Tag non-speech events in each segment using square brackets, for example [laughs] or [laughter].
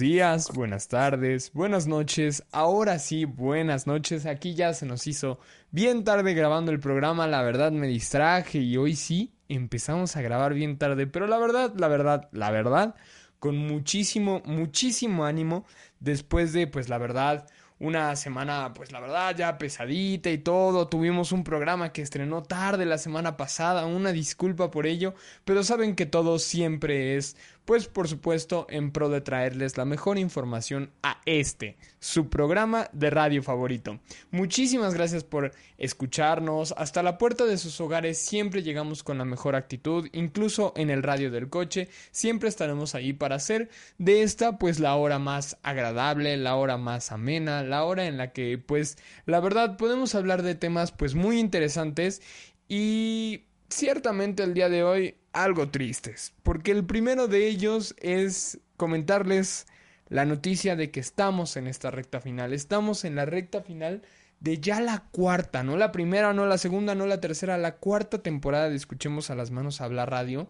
días, buenas tardes, buenas noches. Ahora sí, buenas noches. Aquí ya se nos hizo bien tarde grabando el programa. La verdad me distraje y hoy sí empezamos a grabar bien tarde. Pero la verdad, la verdad, la verdad, con muchísimo, muchísimo ánimo. Después de, pues la verdad, una semana, pues la verdad, ya pesadita y todo. Tuvimos un programa que estrenó tarde la semana pasada, una disculpa por ello, pero saben que todo siempre es pues por supuesto en pro de traerles la mejor información a este, su programa de radio favorito. Muchísimas gracias por escucharnos, hasta la puerta de sus hogares siempre llegamos con la mejor actitud, incluso en el radio del coche, siempre estaremos ahí para hacer de esta pues la hora más agradable, la hora más amena, la hora en la que pues la verdad podemos hablar de temas pues muy interesantes. Y ciertamente el día de hoy algo tristes, porque el primero de ellos es comentarles la noticia de que estamos en esta recta final, estamos en la recta final de ya la cuarta, no la primera, no la segunda, no la tercera, la cuarta temporada de Escuchemos a las manos hablar radio.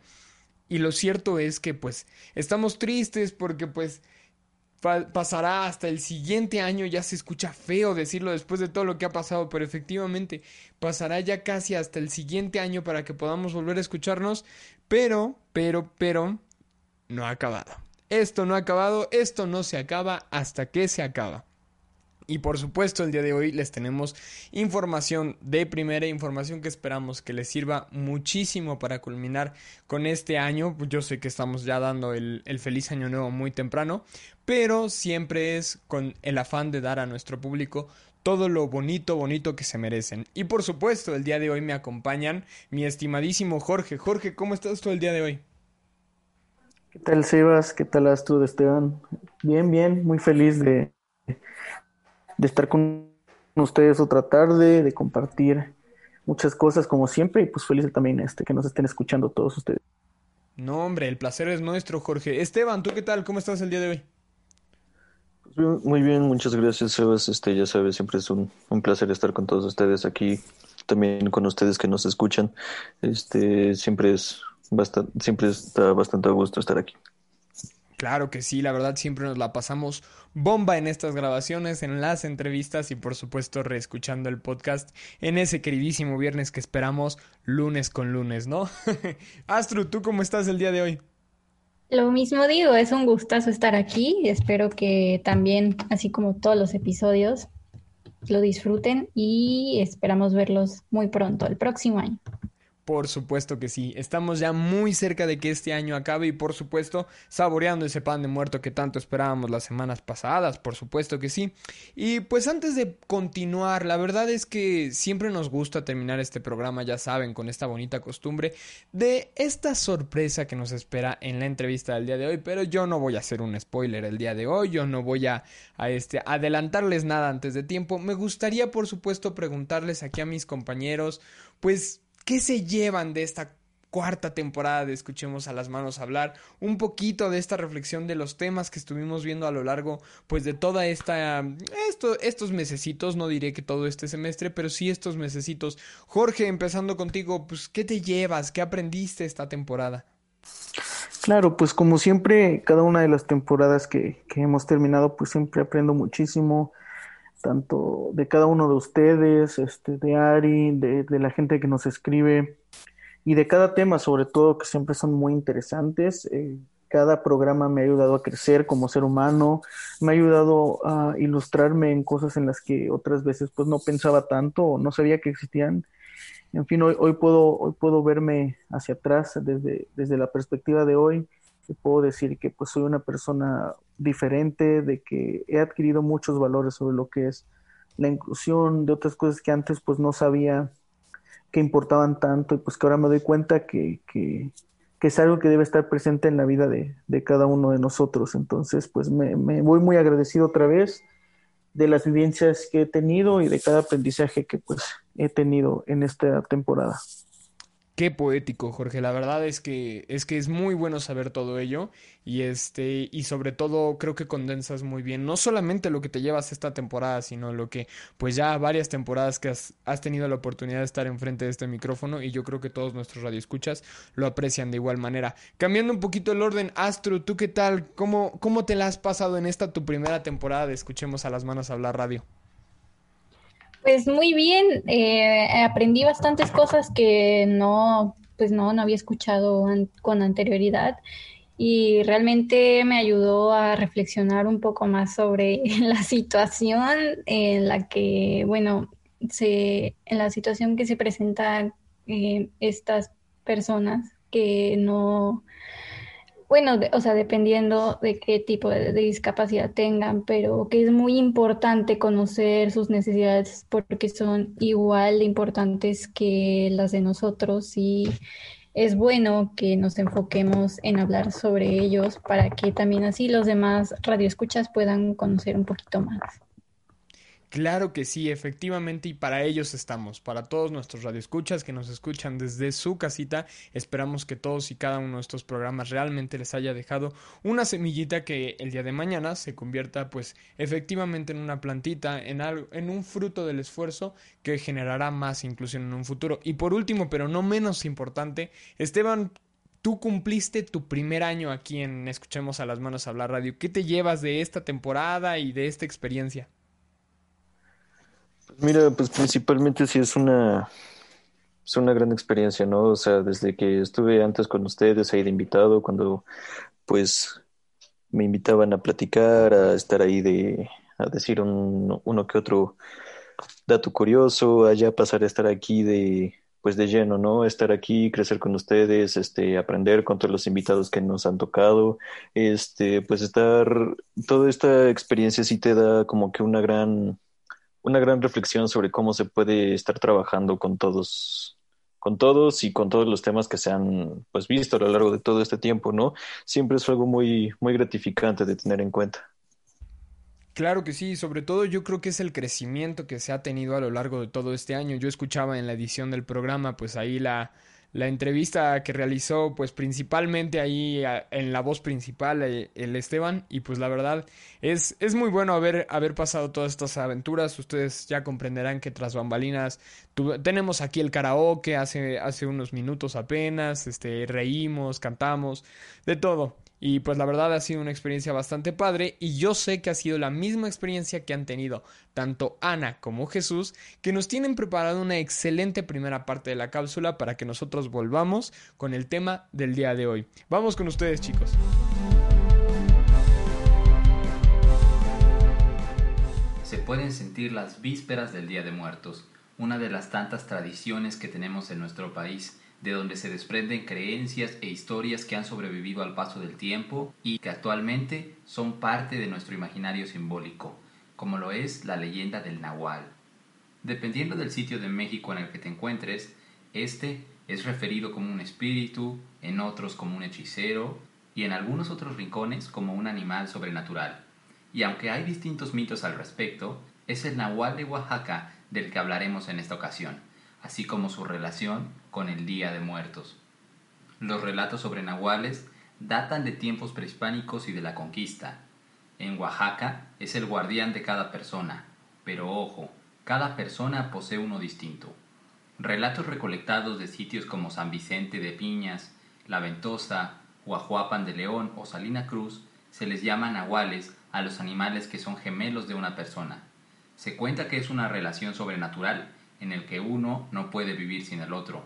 Y lo cierto es que pues estamos tristes porque pues pasará hasta el siguiente año, ya se escucha feo decirlo después de todo lo que ha pasado, pero efectivamente pasará ya casi hasta el siguiente año para que podamos volver a escucharnos, pero, pero, pero, no ha acabado. Esto no ha acabado, esto no se acaba hasta que se acaba. Y por supuesto, el día de hoy les tenemos información de primera, información que esperamos que les sirva muchísimo para culminar con este año. Yo sé que estamos ya dando el, el, feliz año nuevo muy temprano, pero siempre es con el afán de dar a nuestro público todo lo bonito, bonito que se merecen. Y por supuesto, el día de hoy me acompañan mi estimadísimo Jorge. Jorge, ¿cómo estás tú el día de hoy? ¿Qué tal, Sebas? ¿Qué tal tú, Esteban? Bien, bien, muy feliz de de estar con ustedes otra tarde, de compartir muchas cosas como siempre y pues feliz también este que nos estén escuchando todos ustedes. No, hombre, el placer es nuestro, Jorge. Esteban, ¿tú qué tal? ¿Cómo estás el día de hoy? Pues muy bien, muchas gracias, Sebas. Este, ya sabes, siempre es un, un placer estar con todos ustedes aquí, también con ustedes que nos escuchan. Este, siempre es bastante, siempre está bastante a gusto estar aquí. Claro que sí, la verdad siempre nos la pasamos bomba en estas grabaciones, en las entrevistas y por supuesto reescuchando el podcast en ese queridísimo viernes que esperamos lunes con lunes, ¿no? [laughs] Astro, ¿tú cómo estás el día de hoy? Lo mismo digo, es un gustazo estar aquí. Espero que también, así como todos los episodios, lo disfruten y esperamos verlos muy pronto, el próximo año. Por supuesto que sí, estamos ya muy cerca de que este año acabe y por supuesto saboreando ese pan de muerto que tanto esperábamos las semanas pasadas, por supuesto que sí. Y pues antes de continuar, la verdad es que siempre nos gusta terminar este programa, ya saben, con esta bonita costumbre de esta sorpresa que nos espera en la entrevista del día de hoy, pero yo no voy a hacer un spoiler el día de hoy, yo no voy a, a este, adelantarles nada antes de tiempo. Me gustaría por supuesto preguntarles aquí a mis compañeros, pues ¿Qué se llevan de esta cuarta temporada de Escuchemos a las manos hablar? Un poquito de esta reflexión de los temas que estuvimos viendo a lo largo, pues de toda esta, esto, estos mesecitos, no diré que todo este semestre, pero sí estos mesecitos. Jorge, empezando contigo, pues, ¿qué te llevas? ¿Qué aprendiste esta temporada? Claro, pues como siempre, cada una de las temporadas que, que hemos terminado, pues siempre aprendo muchísimo tanto de cada uno de ustedes, este, de Ari, de, de, la gente que nos escribe y de cada tema, sobre todo, que siempre son muy interesantes. Eh, cada programa me ha ayudado a crecer como ser humano, me ha ayudado a ilustrarme en cosas en las que otras veces pues no pensaba tanto o no sabía que existían. En fin, hoy, hoy, puedo, hoy puedo verme hacia atrás desde, desde la perspectiva de hoy puedo decir que pues soy una persona diferente, de que he adquirido muchos valores sobre lo que es la inclusión, de otras cosas que antes pues no sabía que importaban tanto y pues que ahora me doy cuenta que, que, es algo que debe estar presente en la vida de, de cada uno de nosotros. Entonces pues me, me, voy muy agradecido otra vez de las vivencias que he tenido y de cada aprendizaje que pues he tenido en esta temporada. Qué poético, Jorge. La verdad es que es que es muy bueno saber todo ello y este y sobre todo creo que condensas muy bien no solamente lo que te llevas esta temporada, sino lo que pues ya varias temporadas que has, has tenido la oportunidad de estar enfrente de este micrófono y yo creo que todos nuestros radioescuchas lo aprecian de igual manera. Cambiando un poquito el orden, Astro, ¿tú qué tal? ¿Cómo cómo te la has pasado en esta tu primera temporada de Escuchemos a las manos hablar radio? Pues muy bien, eh, aprendí bastantes cosas que no, pues no, no había escuchado con anterioridad y realmente me ayudó a reflexionar un poco más sobre [laughs] la situación en la que, bueno, se, en la situación que se presentan eh, estas personas que no, bueno, o sea, dependiendo de qué tipo de, discapacidad tengan, pero que es muy importante conocer sus necesidades porque son igual de importantes que las de nosotros y es bueno que nos enfoquemos en hablar sobre ellos para que también así los demás radioescuchas puedan conocer un poquito más. Claro que sí, efectivamente, y para ellos estamos, para todos nuestros radioescuchas que nos escuchan desde su casita. Esperamos que todos y cada uno de estos programas realmente les haya dejado una semillita que el día de mañana se convierta, pues, efectivamente en una plantita, en algo, en un fruto del esfuerzo que generará más inclusión en un futuro. Y por último, pero no menos importante, Esteban, Tú cumpliste tu primer año aquí en Escuchemos a las Manos Hablar Radio. ¿Qué te llevas de esta temporada y de esta experiencia? Mira, pues principalmente sí es una, es una gran experiencia, ¿no? O sea, desde que estuve antes con ustedes ahí de invitado, cuando pues me invitaban a platicar, a estar ahí de, a decir un, uno que otro dato curioso, allá pasar a estar aquí de, pues de lleno, ¿no? Estar aquí, crecer con ustedes, este, aprender con todos los invitados que nos han tocado, este, pues estar, toda esta experiencia sí te da como que una gran una gran reflexión sobre cómo se puede estar trabajando con todos con todos y con todos los temas que se han pues visto a lo largo de todo este tiempo, ¿no? Siempre es algo muy muy gratificante de tener en cuenta. Claro que sí, sobre todo yo creo que es el crecimiento que se ha tenido a lo largo de todo este año. Yo escuchaba en la edición del programa, pues ahí la, la entrevista que realizó pues principalmente ahí en la voz principal eh, el Esteban y pues la verdad es, es muy bueno haber, haber pasado todas estas aventuras. Ustedes ya comprenderán que tras bambalinas tenemos aquí el karaoke hace, hace unos minutos apenas este reímos cantamos de todo y pues la verdad ha sido una experiencia bastante padre y yo sé que ha sido la misma experiencia que han tenido tanto Ana como Jesús, que nos tienen preparado una excelente primera parte de la cápsula para que nosotros volvamos con el tema del día de hoy. Vamos con ustedes chicos. Se pueden sentir las vísperas del Día de Muertos, una de las tantas tradiciones que tenemos en nuestro país de donde se desprenden creencias e historias que han sobrevivido al paso del tiempo y que actualmente son parte de nuestro imaginario simbólico, como lo es la leyenda del Nahual. Dependiendo del sitio de México en el que te encuentres, este es referido como un espíritu, en otros como un hechicero y en algunos otros rincones como un animal sobrenatural. Y aunque hay distintos mitos al respecto, es el Nahual de Oaxaca del que hablaremos en esta ocasión, así como su relación con el Día de Muertos. Los relatos sobre nahuales datan de tiempos prehispánicos y de la conquista. En Oaxaca es el guardián de cada persona, pero ojo, cada persona posee uno distinto. Relatos recolectados de sitios como San Vicente de Piñas, La Ventosa, Huajuapan de León o Salina Cruz se les llama nahuales a los animales que son gemelos de una persona. Se cuenta que es una relación sobrenatural en el que uno no puede vivir sin el otro,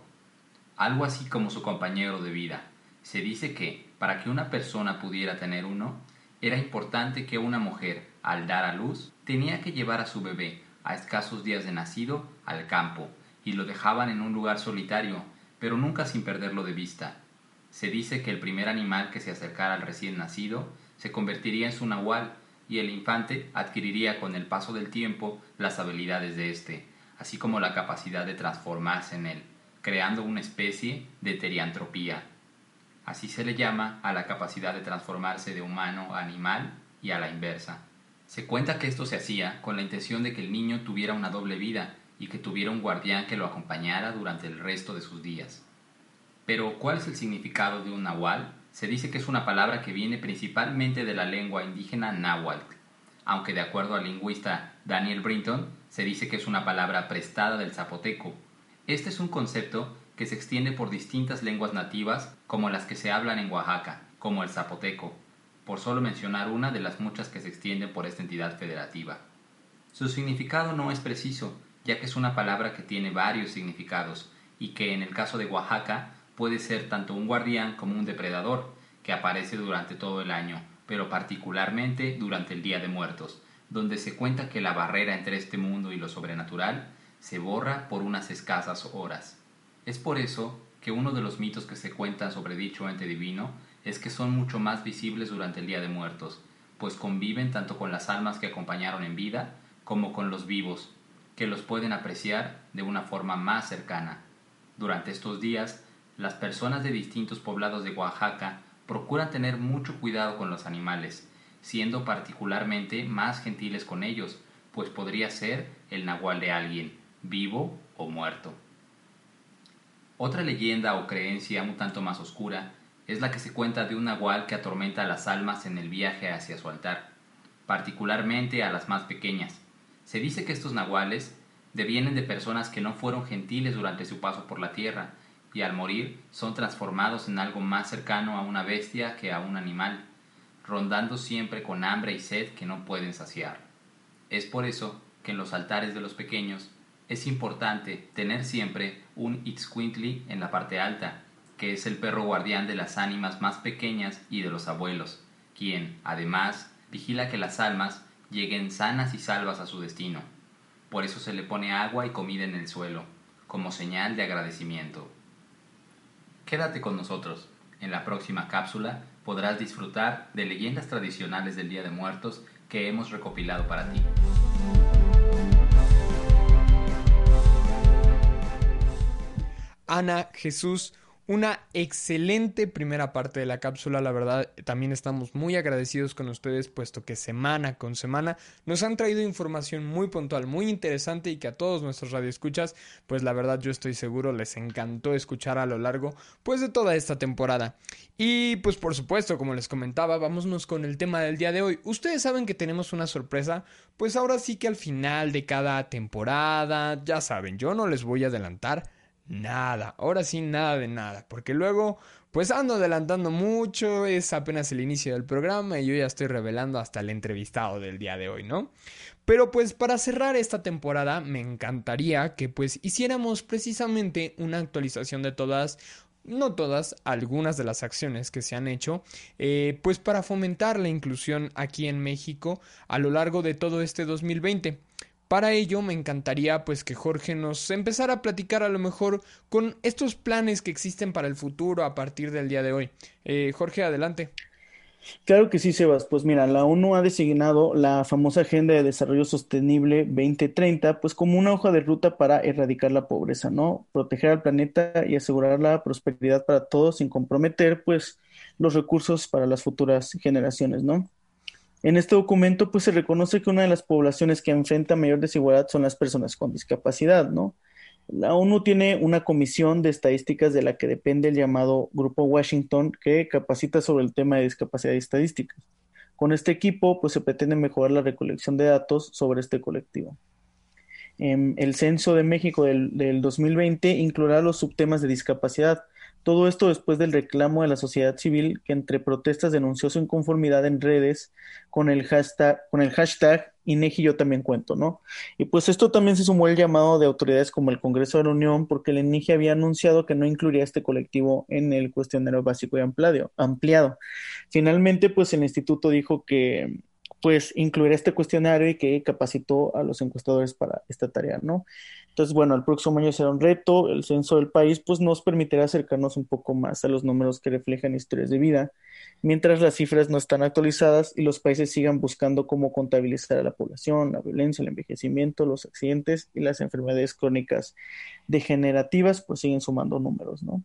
algo así como su compañero de vida. Se dice que, para que una persona pudiera tener uno, era importante que una mujer, al dar a luz, tenía que llevar a su bebé, a escasos días de nacido, al campo, y lo dejaban en un lugar solitario, pero nunca sin perderlo de vista. Se dice que el primer animal que se acercara al recién nacido se convertiría en su nahual, y el infante adquiriría con el paso del tiempo las habilidades de éste, así como la capacidad de transformarse en él creando una especie de teriantropía. Así se le llama a la capacidad de transformarse de humano a animal y a la inversa. Se cuenta que esto se hacía con la intención de que el niño tuviera una doble vida y que tuviera un guardián que lo acompañara durante el resto de sus días. Pero, ¿cuál es el significado de un nahual? Se dice que es una palabra que viene principalmente de la lengua indígena náhuatl, aunque de acuerdo al lingüista Daniel Brinton, se dice que es una palabra prestada del zapoteco. Este es un concepto que se extiende por distintas lenguas nativas como las que se hablan en Oaxaca, como el zapoteco, por solo mencionar una de las muchas que se extienden por esta entidad federativa. Su significado no es preciso, ya que es una palabra que tiene varios significados y que en el caso de Oaxaca puede ser tanto un guardián como un depredador, que aparece durante todo el año, pero particularmente durante el Día de Muertos, donde se cuenta que la barrera entre este mundo y lo sobrenatural se borra por unas escasas horas. Es por eso que uno de los mitos que se cuentan sobre dicho ente divino es que son mucho más visibles durante el Día de Muertos, pues conviven tanto con las almas que acompañaron en vida como con los vivos, que los pueden apreciar de una forma más cercana. Durante estos días, las personas de distintos poblados de Oaxaca procuran tener mucho cuidado con los animales, siendo particularmente más gentiles con ellos, pues podría ser el nahual de alguien, vivo o muerto. Otra leyenda o creencia un tanto más oscura es la que se cuenta de un nahual que atormenta a las almas en el viaje hacia su altar, particularmente a las más pequeñas. Se dice que estos nahuales devienen de personas que no fueron gentiles durante su paso por la tierra, y al morir son transformados en algo más cercano a una bestia que a un animal, rondando siempre con hambre y sed que no pueden saciar. Es por eso que en los altares de los pequeños es importante tener siempre un Itzcuintli en la parte alta, que es el perro guardián de las ánimas más pequeñas y de los abuelos, quien, además, vigila que las almas lleguen sanas y salvas a su destino. Por eso se le pone agua y comida en el suelo, como señal de agradecimiento. Quédate con nosotros. En la próxima cápsula podrás disfrutar de leyendas tradicionales del Día de Muertos que hemos recopilado para ti. Ana, Jesús, una excelente primera parte de la cápsula, la verdad también estamos muy agradecidos con ustedes puesto que semana con semana nos han traído información muy puntual, muy interesante y que a todos nuestros radioescuchas, pues la verdad yo estoy seguro les encantó escuchar a lo largo pues de toda esta temporada. Y pues por supuesto, como les comentaba, vámonos con el tema del día de hoy. Ustedes saben que tenemos una sorpresa, pues ahora sí que al final de cada temporada, ya saben, yo no les voy a adelantar nada, ahora sí nada de nada, porque luego pues ando adelantando mucho, es apenas el inicio del programa y yo ya estoy revelando hasta el entrevistado del día de hoy, ¿no? Pero pues para cerrar esta temporada me encantaría que pues hiciéramos precisamente una actualización de todas no todas, algunas de las acciones que se han hecho, eh, pues para fomentar la inclusión aquí en México a lo largo de todo este 2020. Para ello me encantaría pues que Jorge nos empezara a platicar a lo mejor con estos planes que existen para el futuro a partir del día de hoy. Eh, Jorge, adelante. Claro que sí, Sebas. Pues mira, la ONU ha designado la famosa Agenda de Desarrollo Sostenible 2030 pues como una hoja de ruta para erradicar la pobreza, ¿no? Proteger al planeta y asegurar la prosperidad para todos sin comprometer pues los recursos para las futuras generaciones, ¿no? En este documento, pues se reconoce que una de las poblaciones que enfrenta mayor desigualdad son las personas con discapacidad, ¿no? La ONU tiene una comisión de estadísticas de la que depende el llamado Grupo Washington que capacita sobre el tema de discapacidad y estadísticas. Con este equipo, pues se pretende mejorar la recolección de datos sobre este colectivo. Em, el Censo de México del, del 2020 incluirá los subtemas de discapacidad, todo esto después del reclamo de la sociedad civil que entre protestas denunció su inconformidad en redes con el hashtag, con el hashtag INEGI yo también cuento, ¿no? Y pues esto también se sumó el llamado de autoridades como el Congreso de la Unión porque el INEGI había anunciado que no incluiría este colectivo en el cuestionario básico y ampliado. ampliado. Finalmente, pues el instituto dijo que pues incluir este cuestionario y que capacitó a los encuestadores para esta tarea, ¿no? Entonces, bueno, el próximo año será un reto, el censo del país pues nos permitirá acercarnos un poco más a los números que reflejan historias de vida, mientras las cifras no están actualizadas y los países sigan buscando cómo contabilizar a la población, la violencia, el envejecimiento, los accidentes y las enfermedades crónicas degenerativas, pues siguen sumando números, ¿no?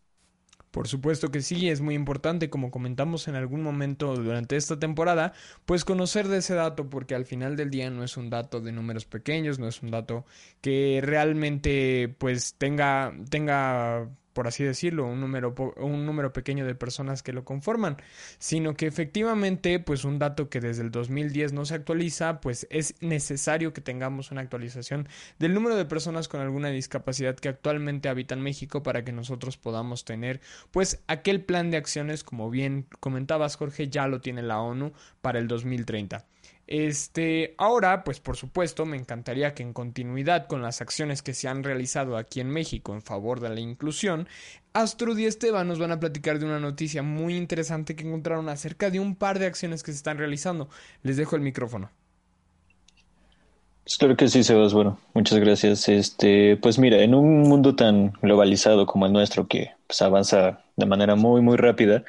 Por supuesto que sí, es muy importante, como comentamos en algún momento durante esta temporada, pues conocer de ese dato, porque al final del día no es un dato de números pequeños, no es un dato que realmente pues tenga, tenga por así decirlo, un número, un número pequeño de personas que lo conforman, sino que efectivamente, pues un dato que desde el 2010 no se actualiza, pues es necesario que tengamos una actualización del número de personas con alguna discapacidad que actualmente habitan México para que nosotros podamos tener, pues aquel plan de acciones, como bien comentabas Jorge, ya lo tiene la ONU para el 2030. Este, ahora, pues por supuesto, me encantaría que en continuidad con las acciones que se han realizado aquí en México en favor de la inclusión, Astrud y Esteban nos van a platicar de una noticia muy interesante que encontraron acerca de un par de acciones que se están realizando. Les dejo el micrófono. Pues claro que sí, Sebas. Bueno, muchas gracias. Este, pues mira, en un mundo tan globalizado como el nuestro, que pues, avanza de manera muy, muy rápida,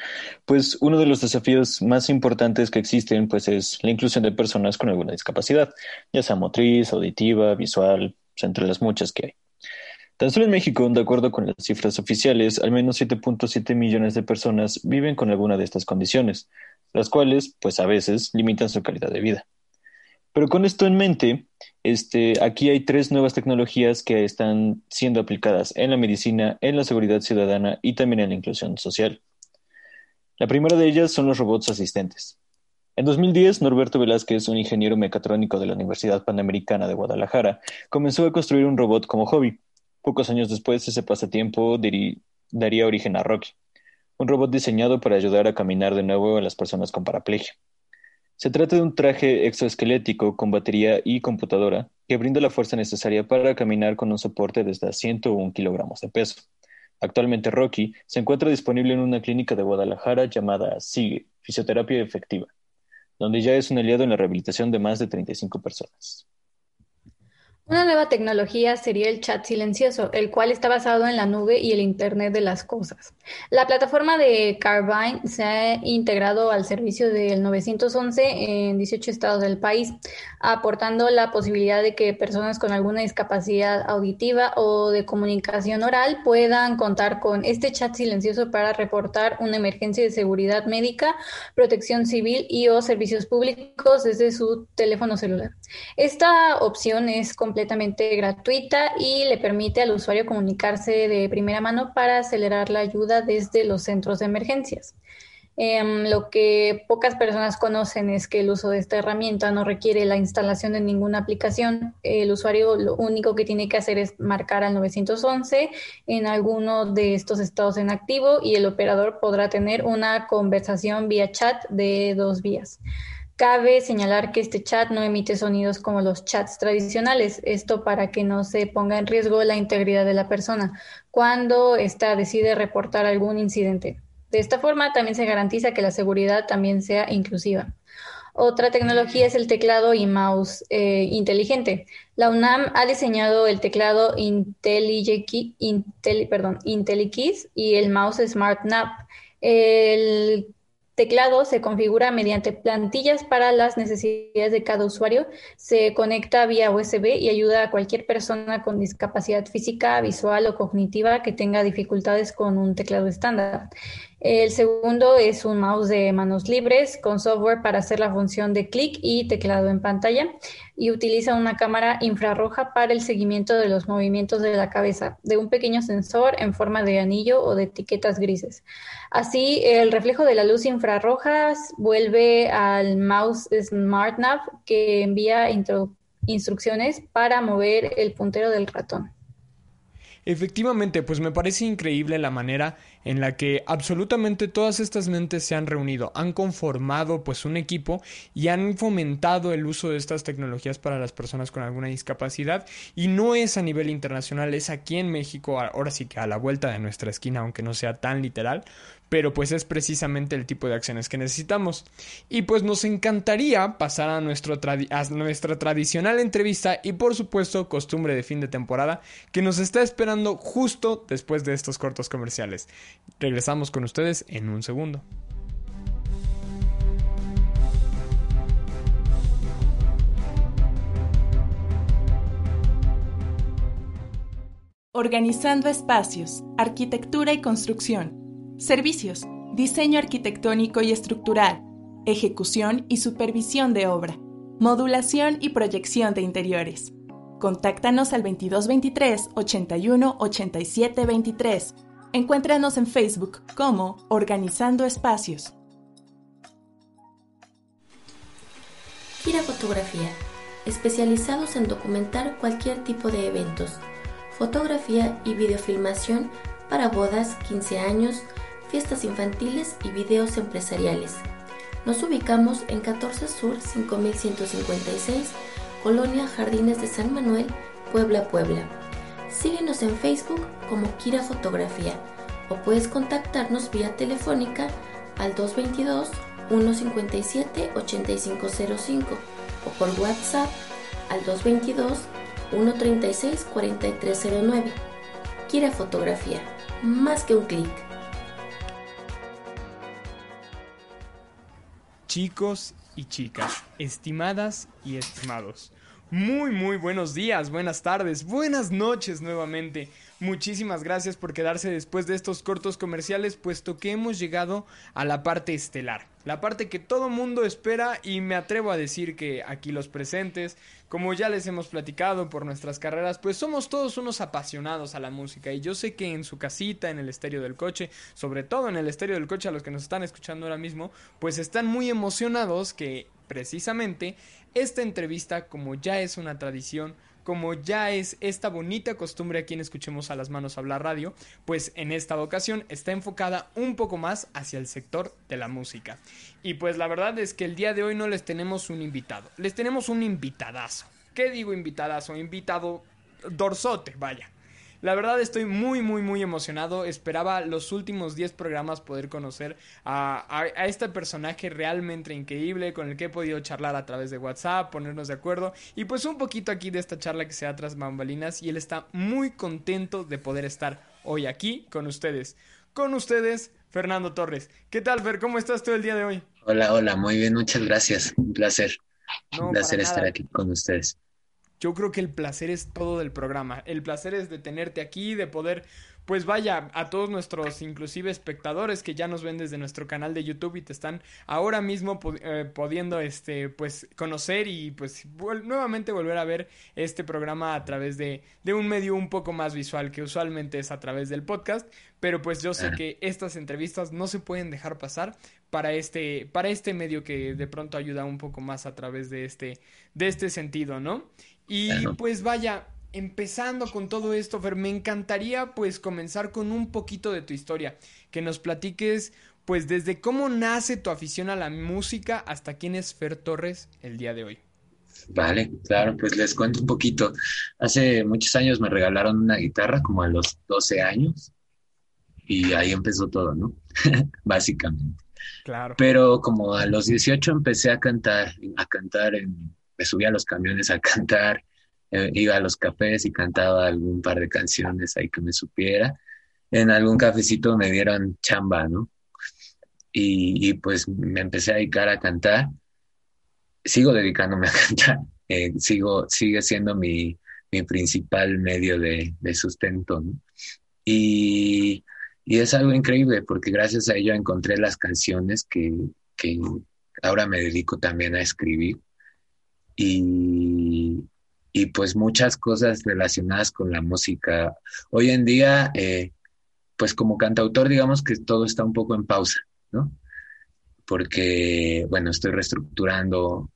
pues uno de los desafíos más importantes que existen, pues es la inclusión de personas con alguna discapacidad, ya sea motriz, auditiva, visual, pues, entre las muchas que hay. Tan solo en México, de acuerdo con las cifras oficiales, al menos 7.7 millones de personas viven con alguna de estas condiciones, las cuales, pues a veces, limitan su calidad de vida. Pero con esto en mente, este, aquí hay tres nuevas tecnologías que están siendo aplicadas en la medicina, en la seguridad ciudadana y también en la inclusión social. La primera de ellas son los robots asistentes. En 2010, Norberto Velázquez, un ingeniero mecatrónico de la Universidad Panamericana de Guadalajara, comenzó a construir un robot como hobby. Pocos años después, ese pasatiempo daría origen a Rocky, un robot diseñado para ayudar a caminar de nuevo a las personas con paraplegia. Se trata de un traje exoesquelético con batería y computadora que brinda la fuerza necesaria para caminar con un soporte desde 101 kilogramos de peso. Actualmente Rocky se encuentra disponible en una clínica de Guadalajara llamada SIGE, Fisioterapia Efectiva, donde ya es un aliado en la rehabilitación de más de 35 personas. Una nueva tecnología sería el chat silencioso, el cual está basado en la nube y el Internet de las cosas. La plataforma de Carbine se ha integrado al servicio del 911 en 18 estados del país, aportando la posibilidad de que personas con alguna discapacidad auditiva o de comunicación oral puedan contar con este chat silencioso para reportar una emergencia de seguridad médica, protección civil y o servicios públicos desde su teléfono celular. Esta opción es completamente gratuita y le permite al usuario comunicarse de primera mano para acelerar la ayuda desde los centros de emergencias. Em, lo que pocas personas conocen es que el uso de esta herramienta no requiere la instalación de ninguna aplicación. El usuario lo único que tiene que hacer es marcar al 911 en alguno de estos estados en activo y el operador podrá tener una conversación vía chat de dos vías. Cabe señalar que este chat no emite sonidos como los chats tradicionales, esto para que no se ponga en riesgo la integridad de la persona cuando ésta decide reportar algún incidente. De esta forma también se garantiza que la seguridad también sea inclusiva. Otra tecnología es el teclado y mouse eh, inteligente. La UNAM ha diseñado el teclado IntelliKeys y el mouse SmartNav. El teclado se configura mediante plantillas para las necesidades de cada usuario, se conecta vía USB y ayuda a cualquier persona con discapacidad física, visual o cognitiva que tenga dificultades con un teclado estándar. El segundo es un mouse de manos libres con software para hacer la función de clic y teclado en pantalla y utiliza una cámara infrarroja para el seguimiento de los movimientos de la cabeza de un pequeño sensor en forma de anillo o de etiquetas grises. Así, el reflejo de la luz infrarroja vuelve al mouse SmartNav que envía instrucciones para mover el puntero del ratón. Efectivamente, pues me parece increíble la manera en la que absolutamente todas estas mentes se han reunido, han conformado pues un equipo y han fomentado el uso de estas tecnologías para las personas con alguna discapacidad. Y no es a nivel internacional, es aquí en México, ahora sí que a la vuelta de nuestra esquina, aunque no sea tan literal, pero pues es precisamente el tipo de acciones que necesitamos. Y pues nos encantaría pasar a, nuestra tradicional entrevista y por supuesto costumbre de fin de temporada que nos está esperando justo después de estos cortos comerciales. Regresamos con ustedes en un segundo. Organizando espacios, arquitectura y construcción Servicios, diseño arquitectónico y estructural, ejecución y supervisión de obra, modulación y proyección de interiores. Contáctanos al 2223 81 87 23 Encuéntranos en Facebook como Organizando Espacios. Gira Fotografía, especializados en documentar cualquier tipo de eventos, fotografía y videofilmación para bodas, 15 años, fiestas infantiles y videos empresariales. Nos ubicamos en 14 Sur 5156, Colonia Jardines de San Manuel, Puebla, Puebla. Síguenos en Facebook como Kira Fotografía o puedes contactarnos vía telefónica al 222 157 8505 o por WhatsApp al 222 136 4309. Kira Fotografía, más que un clic. Chicos y chicas, estimadas y estimados. Muy, muy buenos días, buenas tardes, buenas noches nuevamente. Muchísimas gracias por quedarse después de estos cortos comerciales, puesto que hemos llegado a la parte estelar. La parte que todo mundo espera y me atrevo a decir que aquí los presentes, como ya les hemos platicado por nuestras carreras, pues somos todos unos apasionados a la música. Y yo sé que en su casita, en el estéreo del coche, sobre todo en el estéreo del coche a los que nos están escuchando ahora mismo, pues están muy emocionados que precisamente esta entrevista, como ya es una tradición, como ya es esta bonita costumbre aquí en Escuchemos a las Manos Hablar Radio, pues en esta ocasión está enfocada un poco más hacia el sector de la música. Y pues la verdad es que el día de hoy no les tenemos un invitado, les tenemos un invitadazo. ¿Qué digo invitadazo? Invitado dorsote, vaya. La verdad estoy muy, muy, muy emocionado. Esperaba los últimos 10 programas poder conocer a, a, este personaje realmente increíble con el que he podido charlar a través de WhatsApp, ponernos de acuerdo y pues un poquito aquí de esta charla que se da tras bambalinas y él está muy contento de poder estar hoy aquí con ustedes. Con ustedes, Fernando Torres. ¿Qué tal, Fer? ¿Cómo estás todo el día de hoy? Hola, hola, muy bien, muchas gracias. Un placer. un placer estar aquí con ustedes yo creo que el placer es todo del programa. El placer es de tenerte aquí, de poder, pues vaya, a todos nuestros inclusive espectadores que ya nos ven desde nuestro canal de YouTube y te están ahora mismo eh, pudiendo, este, pues conocer y pues nuevamente volver a ver este programa a través de, de un medio un poco más visual que usualmente es a través del podcast. Pero pues yo sé que estas entrevistas no se pueden dejar pasar para este, para este medio que de pronto ayuda un poco más a través de este, de este sentido, ¿no? Y pues vaya, empezando con todo esto, Fer, me encantaría pues comenzar con un poquito de tu historia, que nos platiques pues desde cómo nace tu afición a la música hasta quién es Fer Torres el día de hoy. Vale, claro, pues les cuento un poquito. Hace muchos años me regalaron una guitarra, como a los 12 años, y ahí empezó todo, ¿no? [laughs] Básicamente. Claro. Pero como a los 18 empecé a cantar, a cantar en me subía a los camiones a [laughs] cantar, eh, iba a los cafés y cantaba algún par de canciones ahí que me supiera. En algún cafecito me dieron chamba, ¿no? Y, pues me empecé a dedicar a cantar. Sigo dedicándome a [laughs] cantar. Eh, sigo, sigue siendo mi, principal medio de, sustento, ¿no? Y, es algo increíble porque gracias a ello encontré las canciones que, que ahora me dedico también a escribir y, y pues muchas cosas relacionadas con la música. Hoy en día, eh, pues como cantautor, digamos que todo está un poco en pausa, ¿no? Porque, bueno, estoy reestructurando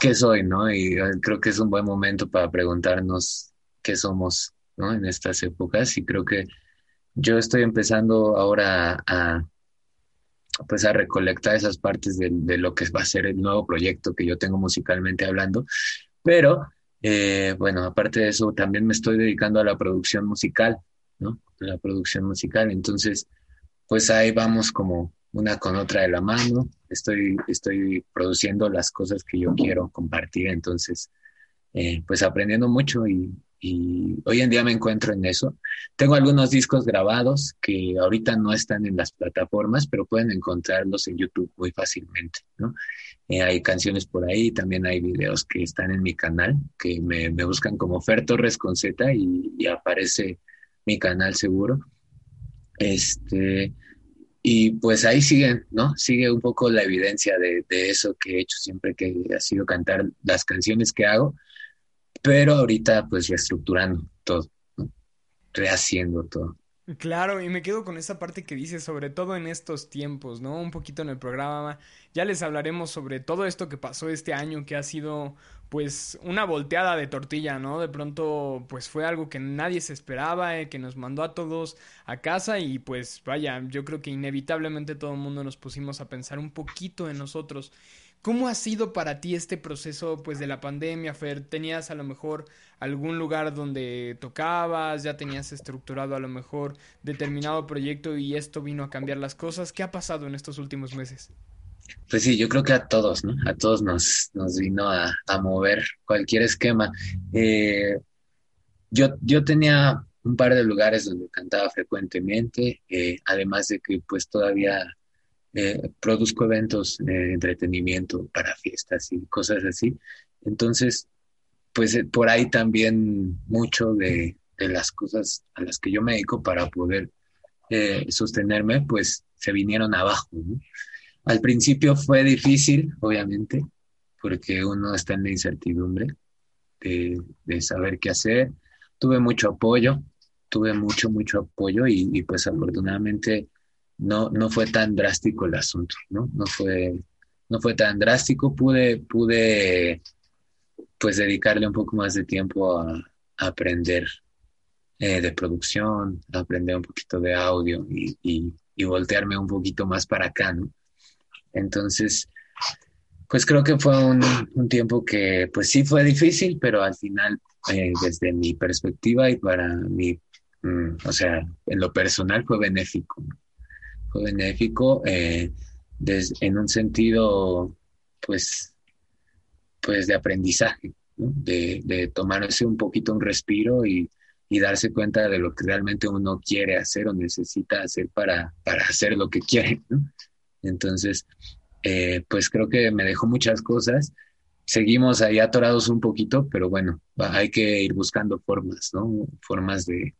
qué soy, ¿no? Y eh, creo que es un buen momento para preguntarnos qué somos, ¿no? En estas épocas. Y creo que yo estoy empezando ahora a, pues a recolectar esas partes de, lo que va a ser el nuevo proyecto que yo tengo musicalmente hablando. Pero, eh, bueno, aparte de eso, también me estoy dedicando a la producción musical, ¿no? La producción musical. Entonces, pues ahí vamos como una con otra de la mano. Estoy, estoy produciendo las cosas que yo quiero compartir. Entonces, eh, pues aprendiendo mucho y, y hoy en día me encuentro en eso. Tengo algunos discos grabados que ahorita no están en las plataformas, pero pueden encontrarlos en YouTube muy fácilmente, ¿no? Eh, hay canciones por ahí, también hay videos que están en mi canal, que me, buscan como Fer Torres con Z y, aparece mi canal seguro. Este, y pues ahí siguen, ¿no? Sigue un poco la evidencia de, de eso que he hecho siempre que ha sido cantar las canciones que hago pero ahorita pues reestructurando todo, rehaciendo todo. Claro, y me quedo con esa parte que dice, sobre todo en estos tiempos, ¿no? Un poquito en el programa. Ya les hablaremos sobre todo esto que pasó este año, que ha sido, pues, una volteada de tortilla, ¿no? De pronto, pues, fue algo que nadie se esperaba, eh, que nos mandó a todos a casa y, pues, vaya, yo creo que inevitablemente todo el mundo nos pusimos a pensar un poquito en nosotros. ¿Cómo ha sido para ti este proceso pues de la pandemia, Fer? ¿Tenías a lo mejor algún lugar donde tocabas? ¿Ya tenías estructurado a lo mejor determinado proyecto y esto vino a cambiar las cosas? ¿Qué ha pasado en estos últimos meses? Pues sí, yo creo que a todos, ¿no? A todos nos, nos vino a, mover cualquier esquema. Eh, yo, yo tenía un par de lugares donde cantaba frecuentemente, eh, además de que pues todavía eh, produzco eventos de entretenimiento para fiestas y cosas así. Entonces, pues eh, por ahí también mucho de, las cosas a las que yo me dedico para poder eh, sostenerme, pues se vinieron abajo. Al principio fue difícil, obviamente, porque uno está en la incertidumbre de, saber qué hacer. Tuve mucho apoyo, tuve mucho, mucho apoyo y, y pues afortunadamente no, no fue tan drástico el asunto, ¿no? No fue, no fue tan drástico, pude, pude pues dedicarle un poco más de tiempo a, aprender eh, de producción, a aprender un poquito de audio y, voltearme un poquito más para acá, ¿no? Entonces, pues creo que fue un, tiempo que pues sí fue difícil, pero al final, eh, desde mi perspectiva y para mí, mm, o sea, en lo personal fue benéfico. ¿no? Fue benéfico eh, en un sentido, pues, pues de aprendizaje, de, tomarse un poquito un respiro y, darse cuenta de lo que realmente uno quiere hacer o necesita hacer para, para hacer lo que quiere. Entonces, eh, pues creo que me dejó muchas cosas. Seguimos ahí atorados un poquito, pero bueno, hay que ir buscando formas, ¿no? Formas de,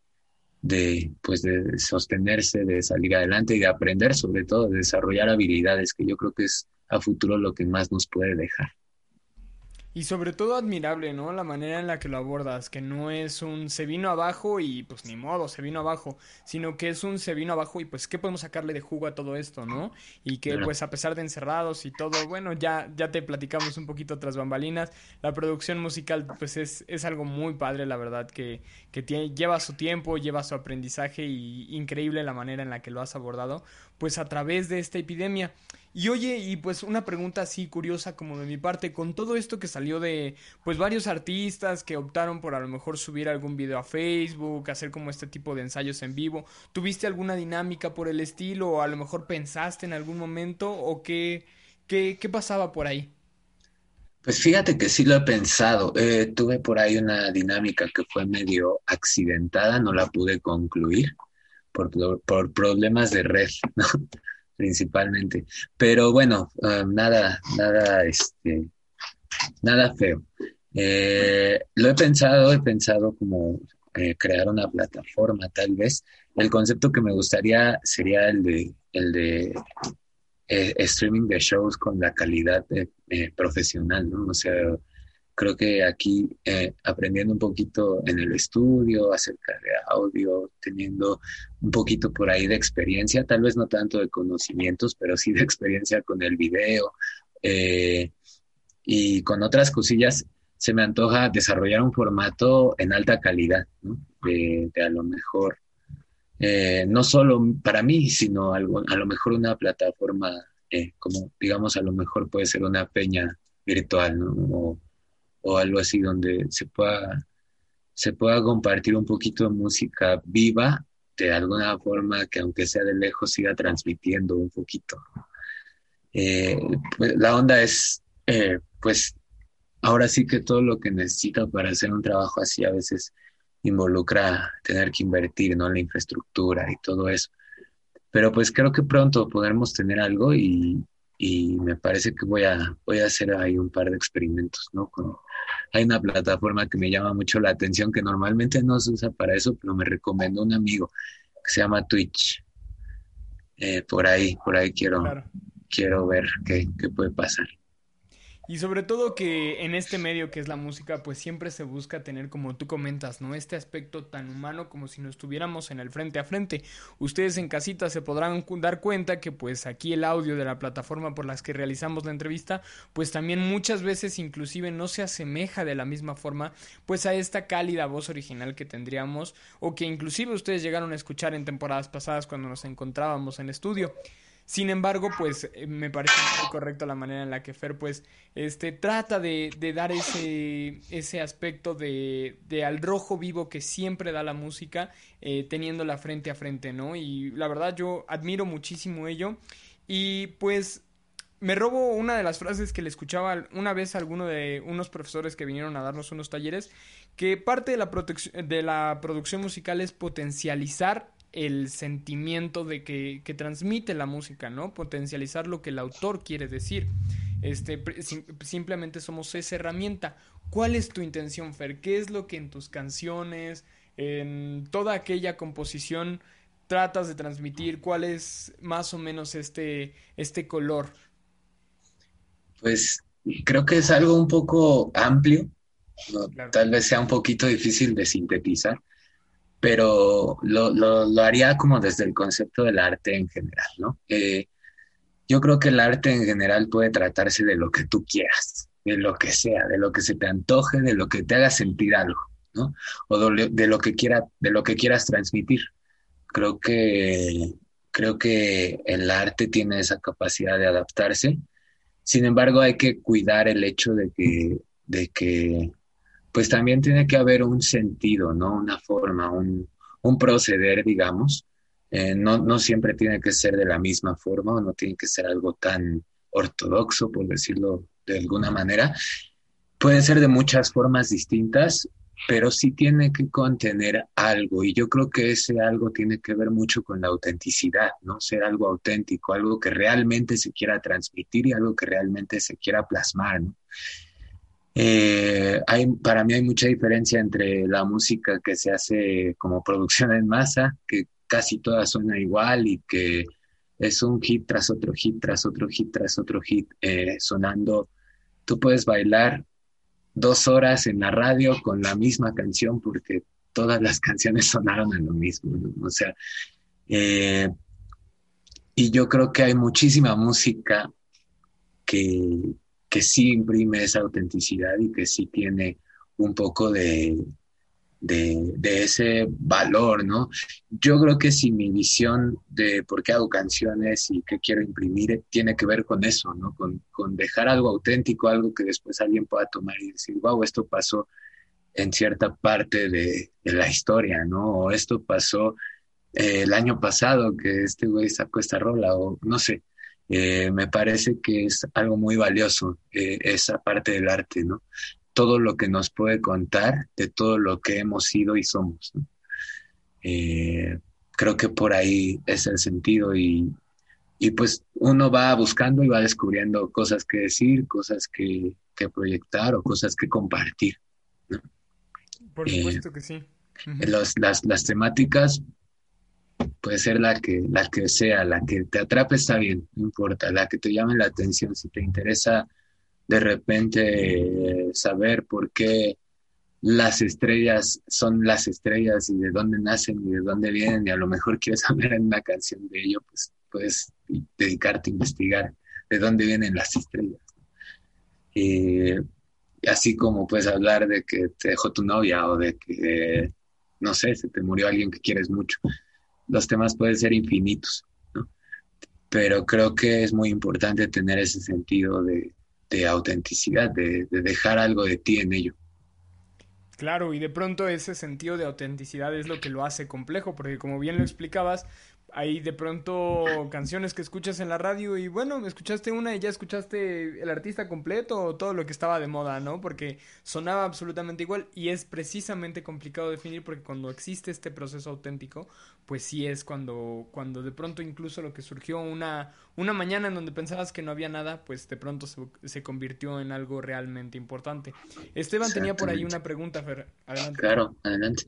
de, pues de sostenerse, de salir adelante y de aprender, sobre todo, de desarrollar habilidades, que yo creo que es a futuro lo que más nos puede dejar. Y sobre todo admirable, ¿no? La manera en la que lo abordas, que no es un se vino abajo y pues ni modo, se vino abajo, sino que es un se vino abajo y pues qué podemos sacarle de jugo a todo esto, ¿no? Y que pues a pesar de encerrados y todo, bueno, ya, ya te platicamos un poquito tras bambalinas, la producción musical pues es, es algo muy padre, la verdad, que, que tiene, lleva su tiempo, lleva su aprendizaje y increíble la manera en la que lo has abordado, pues a través de esta epidemia. Y oye, y pues una pregunta así curiosa como de mi parte, con todo esto que salió de pues varios artistas que optaron por a lo mejor subir algún video a Facebook, hacer como este tipo de ensayos en vivo, ¿tuviste alguna dinámica por el estilo o a lo mejor pensaste en algún momento o qué, qué, qué pasaba por ahí? Pues fíjate que sí lo he pensado. Eh, tuve por ahí una dinámica que fue medio accidentada, no la pude concluir por, por problemas de red, ¿no? Principalmente. Pero bueno, ah, nada, nada, este, nada feo. Eh, lo he pensado, he pensado como eh, crear una plataforma, tal vez. El concepto que me gustaría sería el de, el de eh, streaming de shows con la calidad profesional, ¿no? O sea, creo que aquí eh, aprendiendo un poquito en el estudio acerca de audio, teniendo un poquito por ahí de experiencia, tal vez no tanto de conocimientos, pero sí de [laughs] experiencia con el video eh, y con otras cosillas, se me antoja desarrollar un formato en alta calidad, ¿no? de, a lo mejor, eh, no solo para mí, sino algo, a lo mejor una plataforma, como digamos, a lo mejor puede ser una peña virtual, ¿no? Algo así donde se pueda, se pueda compartir un poquito de música viva de alguna forma que aunque sea de lejos siga transmitiendo un poquito. Eh, pues, la onda es, eh, pues, ahora sí que todo lo que necesito para hacer un trabajo así a veces involucra tener que invertir ¿no? la infraestructura y todo eso. Pero pues creo que pronto podremos tener algo y, y me parece que voy a, voy a hacer ahí un par de experimentos, ¿no? Con, hay una plataforma que me llama mucho la atención que normalmente no se usa para eso, pero me recomendó un amigo que se llama Twitch. Eh, por ahí, por ahí quiero, quiero ver qué, qué puede pasar. Y sobre todo que en este medio que es la música, pues siempre se busca tener, como tú comentas, ¿no? Este aspecto tan humano como si nos estuviéramos en el frente a frente. Ustedes en casita se podrán dar cuenta que pues aquí el audio de la plataforma por las que realizamos la entrevista, pues también muchas veces inclusive no se asemeja de la misma forma, pues a esta cálida voz original que tendríamos o que inclusive ustedes llegaron a escuchar en temporadas pasadas cuando nos encontrábamos en estudio. Sin embargo, pues eh, me parece muy correcto la manera en la que Fer, pues, este, trata de, dar ese, ese aspecto de, de, al rojo vivo que siempre da la música, eh, teniéndola frente a frente, ¿no? Y la verdad yo admiro muchísimo ello. Y pues me robo una de las frases que le escuchaba una vez a alguno de unos profesores que vinieron a darnos unos talleres, que parte de la, de la producción musical es potencializar el sentimiento de que, que, transmite la música, ¿no? Potencializar lo que el autor quiere decir. Este, sim simplemente somos esa herramienta. ¿Cuál es tu intención, Fer? ¿Qué es lo que en tus canciones, en toda aquella composición tratas de transmitir? ¿Cuál es más o menos este, este color? Pues creo que es algo un poco amplio, tal vez sea un poquito difícil de sintetizar pero lo, lo, haría como desde el concepto del arte en general, ¿no? Eh, yo creo que el arte en general puede tratarse de lo que tú quieras, de lo que sea, de lo que se te antoje, de lo que te haga sentir algo, ¿no? O de, de lo que quiera, de lo que quieras transmitir. Creo que creo que el arte tiene esa capacidad de adaptarse. Sin embargo, hay que cuidar el hecho de que, de que pues también tiene que haber un sentido, ¿no? Una forma, un, un proceder, digamos. Eh, no, no siempre tiene que ser de la misma forma o no tiene que ser algo tan ortodoxo, por decirlo de alguna manera. Puede ser de muchas formas distintas, pero sí tiene que contener algo y yo creo que ese algo tiene que ver mucho con la autenticidad, ¿no? Ser algo auténtico, algo que realmente se quiera transmitir y algo que realmente se quiera plasmar. Eh, hay, para mí hay mucha diferencia entre la música que se hace como producción en masa, que casi toda suena igual y que es un hit tras otro hit, tras otro hit, tras otro hit, eh, sonando. Tú puedes bailar dos horas en la radio con la misma canción porque todas las [laughs] canciones sonaron a lo mismo, ¿no? O sea, eh, y yo creo que hay muchísima música que, que sí imprime esa autenticidad y que sí tiene un poco de, de, ese valor, ¿no? Yo creo que si mi visión de por qué hago canciones y qué quiero imprimir tiene que ver con eso, ¿no? Con, con dejar algo auténtico, algo que después alguien pueda tomar y decir, wow, esto pasó en cierta parte de, de la historia, ¿no? O esto pasó eh, el año pasado que este güey sacó esta rola, o no sé. Eh, me parece que es algo muy valioso eh, esa parte del arte, ¿no? Todo lo que nos puede contar de todo lo que hemos sido y somos. ¿no? Eh, creo que por ahí es el sentido y, y, pues uno va buscando y va descubriendo cosas que decir, cosas que, que proyectar o cosas que compartir. ¿no? Por supuesto que sí. Los, las, las temáticas puede ser la que, la que sea, la que te atrape está bien, no importa, la que te llame la atención, si te interesa de repente eh, saber por qué las estrellas son las estrellas y de dónde nacen y de dónde vienen y a lo mejor quieres [laughs] hablar en una canción de ello, pues puedes dedicarte a investigar de dónde vienen las estrellas. Y así como puedes hablar de que te dejó tu novia o de que, no sé, se te murió alguien que quieres mucho los temas pueden ser infinitos, ¿no? pero creo que es muy importante tener ese sentido de, de autenticidad, de, de, dejar algo de ti en ello. Claro, y de pronto ese sentido de autenticidad es lo que lo hace complejo, porque como bien lo explicabas, hay de pronto canciones que escuchas en la radio y bueno, escuchaste una y ya escuchaste el artista completo o todo lo que estaba de moda, ¿no? Porque sonaba absolutamente igual y es precisamente complicado definir porque cuando existe este proceso auténtico, pues sí es cuando, cuando de pronto incluso lo que surgió una, una mañana en donde pensabas que no había nada, pues de pronto se, se convirtió en algo realmente importante. Esteban tenía por ahí una pregunta, Fer. Adelante. Claro, adelante.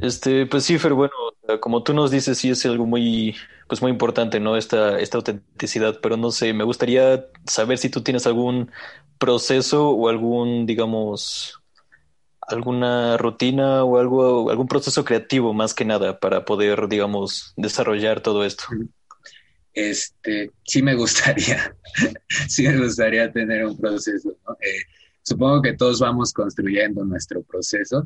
Este, pues sí, Fer, bueno, como tú nos dices, sí es algo muy, pues muy importante, ¿no? Esta, esta autenticidad, pero no sé, me gustaría saber si tú tienes algún proceso o algún, digamos, alguna rutina o algo, algún proceso creativo más que nada para poder, digamos, desarrollar todo esto. Este, sí me gustaría, [laughs] sí me gustaría tener un proceso. Eh, supongo que todos vamos construyendo nuestro proceso.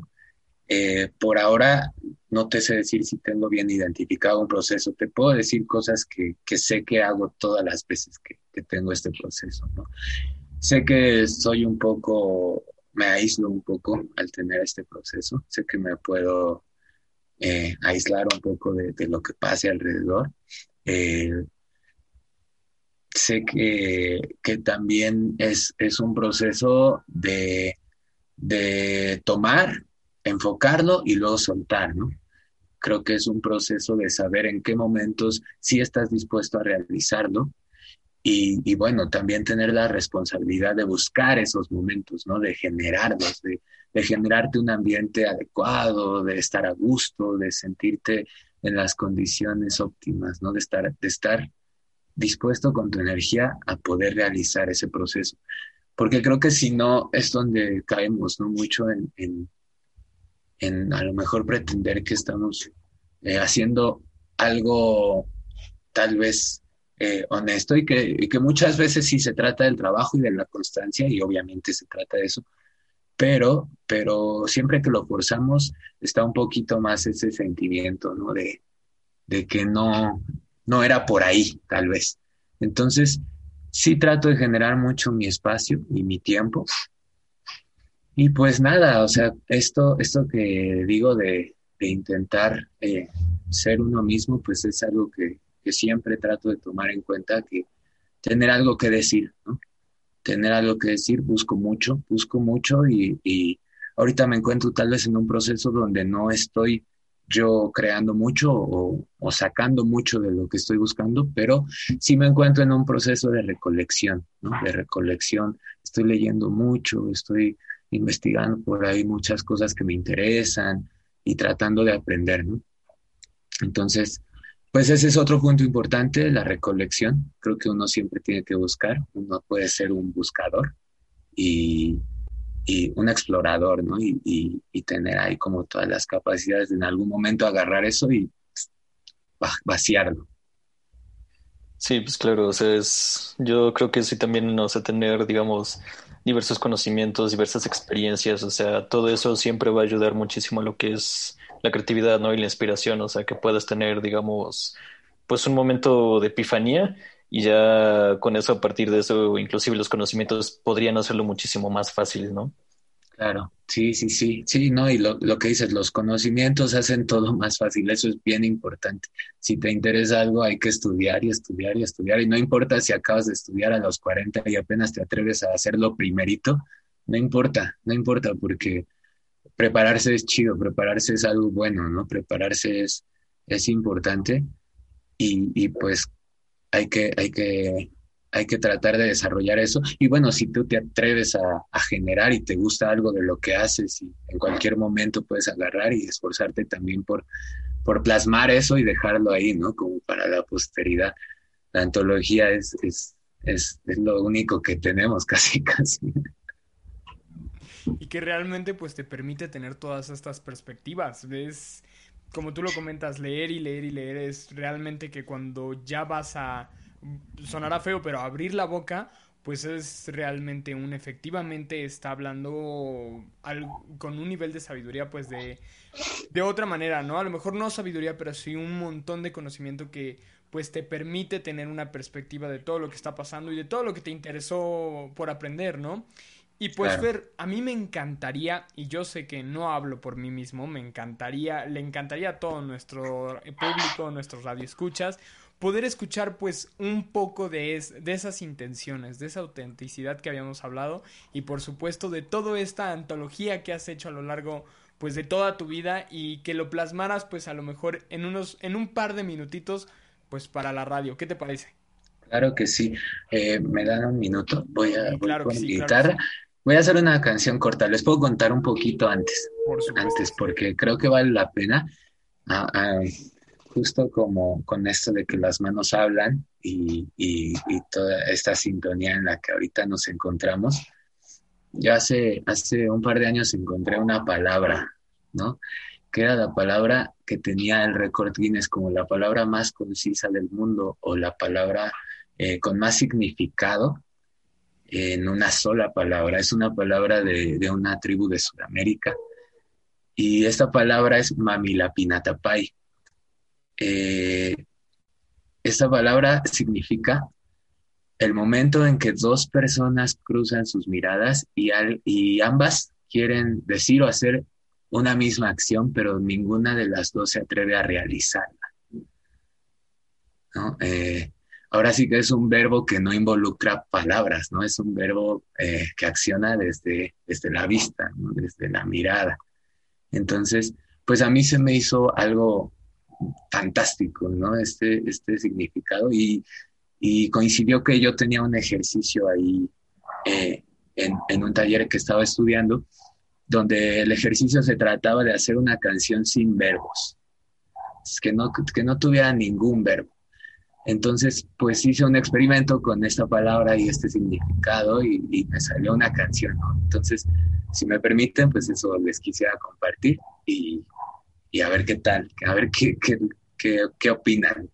Eh, por ahora no te sé decir si tengo bien identificado un proceso. Te puedo decir cosas que, sé que hago todas las veces que, tengo este proceso. Sé que soy un poco, me aíslo un poco al tener este proceso. Sé que me puedo eh, aislar un poco de, lo que pase alrededor. Eh, sé que, también es, un proceso de tomar, enfocarlo y luego soltar, ¿no? Creo que es un proceso de saber en qué momentos sí estás dispuesto a realizarlo y, bueno, también tener la responsabilidad de buscar esos momentos, ¿no? De generarlos, de, de generarte un ambiente adecuado, de estar a gusto, de sentirte en las condiciones óptimas, ¿no? De estar, de estar dispuesto con tu energía a poder realizar ese proceso. Porque creo que si no es donde caemos, ¿no? Mucho en, en a lo mejor pretender que estamos eh, haciendo algo tal vez eh, honesto y que, y que muchas veces sí se trata del trabajo y de la constancia y obviamente se trata de eso, pero, pero siempre que lo forzamos está un poquito más ese sentimiento, ¿no? De, de que no, no era por ahí, tal vez. Entonces, sí trato de generar mucho mi espacio y mi tiempo. Y pues nada, o sea, esto, esto que digo de, de intentar eh, ser uno mismo, pues es algo que, que, siempre trato de tomar en cuenta, que tener algo que decir, ¿no? Tener algo que decir, busco mucho, busco mucho y, y ahorita me encuentro tal vez en un proceso donde no estoy yo creando mucho o, o, sacando mucho de lo que estoy buscando, pero sí me encuentro en un proceso de recolección, ¿no? De recolección. Estoy leyendo mucho, estoy investigando por ahí muchas cosas que me interesan y tratando de aprender, ¿no? Entonces, pues ese es otro punto importante, la recolección. Creo que uno siempre tiene que buscar, uno puede ser un buscador y, y un explorador, ¿no? Y, y, tener ahí como todas las capacidades de en algún momento agarrar eso y vaciarlo. Sí, pues claro, o sea, es, yo creo que sí también, no sé, tener, digamos, diversos conocimientos, diversas experiencias, o sea, todo eso siempre va a ayudar muchísimo a lo que es la creatividad, ¿no? Y la inspiración, o sea, que puedas tener, digamos, pues un momento de epifanía y ya con eso, a partir de eso, inclusive los conocimientos podrían hacerlo muchísimo más fácil, ¿no? Claro, sí, sí, sí, sí, no, y lo, que dices, los conocimientos hacen todo más fácil, eso es bien importante. Si te interesa algo, hay que estudiar y estudiar y estudiar, y no importa si acabas de estudiar a los 40 y apenas te atreves a hacerlo primerito, no importa, no importa, porque prepararse es chido, prepararse es algo bueno, ¿no? Prepararse es, es importante y, y pues hay que, hay que hay que tratar de desarrollar eso. Y bueno, si tú te atreves a, a, generar y te gusta algo de lo que haces y en cualquier momento puedes agarrar y esforzarte también por, por plasmar eso y dejarlo ahí, ¿no? Como para la posteridad. La antología es, es, es, es lo único que tenemos [laughs] casi, casi. Y que realmente pues te permite tener todas estas perspectivas. ¿Ves? Como tú lo comentas, leer y leer y leer es realmente que cuando ya vas a sonará feo, pero abrir la boca, pues es realmente un, efectivamente está hablando con un nivel de sabiduría, pues de, de otra manera, ¿no? A lo mejor no sabiduría, pero sí un montón de conocimiento que pues te permite tener una perspectiva de todo lo que está pasando y de todo lo que te interesó por aprender, ¿no? Y pues claro. Fer, a mí me encantaría, y yo sé que no hablo por mí mismo, me encantaría, le encantaría a todo nuestro público, nuestros radioescuchas, poder escuchar pues un poco de, es, de esas intenciones, de esa autenticidad que habíamos hablado y por supuesto de toda esta antología que has hecho a lo largo pues de toda tu vida y que lo plasmaras pues a lo mejor en unos en un par de minutitos pues para la radio. ¿Qué te parece? Claro que sí. Eh, me dan un minuto. Voy a voy claro con sí, guitarra. Claro Voy a hacer una canción corta. Les puedo contar un poquito antes. Por antes, porque creo que vale la pena. Ah, ah, justo como con esto de que las manos hablan y, toda esta sintonía en la que ahorita nos encontramos, yo hace, hace un par de años encontré una palabra, ¿no? Que era la palabra que tenía el récord Guinness como la palabra más concisa del mundo o la palabra eh, con más significado en una sola palabra. Es una palabra de, de una tribu de Sudamérica y esta palabra es mamilapinatapay. Eh, esta palabra significa el momento en que dos personas cruzan sus miradas y, ambas quieren decir o hacer una misma acción, pero ninguna de las dos se atreve a realizarla. Eh, ahora sí que es un verbo que no involucra palabras, ¿no? Es un verbo eh, que acciona desde, desde la vista, desde la mirada. Entonces, pues a mí se me hizo algo fantástico, ¿no? Este, este significado y, coincidió que yo tenía un ejercicio ahí eh, en, un taller que estaba estudiando, donde el ejercicio se trataba de hacer una canción sin verbos, que no, que no tuviera ningún verbo. Entonces, pues hice un experimento con esta palabra y este significado y, me salió una canción, Entonces, si me permiten, pues eso les quisiera compartir y, y a ver qué tal, a ver qué, qué, qué, qué, opinan.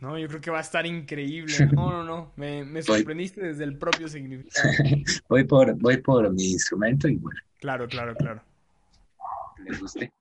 No, yo creo que va a estar increíble. [laughs] No, no, no, me, me sorprendiste desde el propio significado. [laughs] voy, por, voy por mi instrumento y bueno. Claro, claro, claro. ¿Les guste?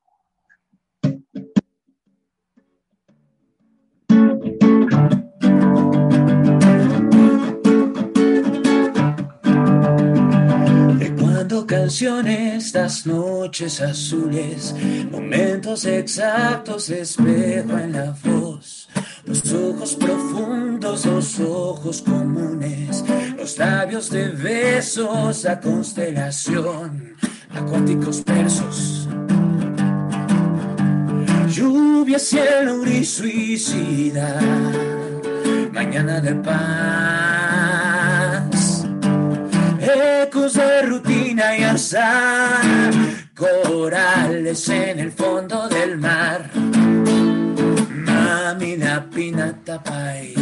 Canciones, las noches azules, momentos exactos espejo en la voz, los ojos profundos, los ojos comunes, los labios de besos, la constelación, acuáticos versos. Lluvia, cielo gris suicida, mañana de paz, ecos de rutina y azar, corales en el fondo del mar. Mami la pinata pai.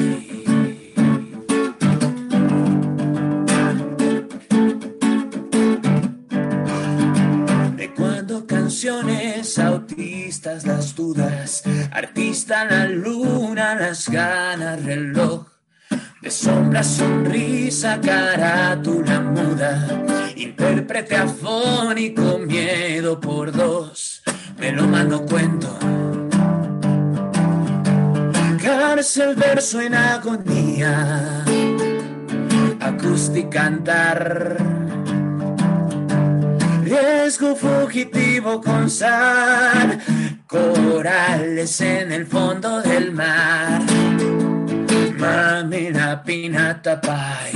cuando canciones autistas las dudas, artista la luna, las ganas, reloj de sombra, sonrisa, carátula muda, intérprete afónico, miedo por dos, me lo mando cuento. Cárcel, verso en agonía, acústica cantar. Riesgo fugitivo con sal, corales en el fondo del mar Mami la pinata pai.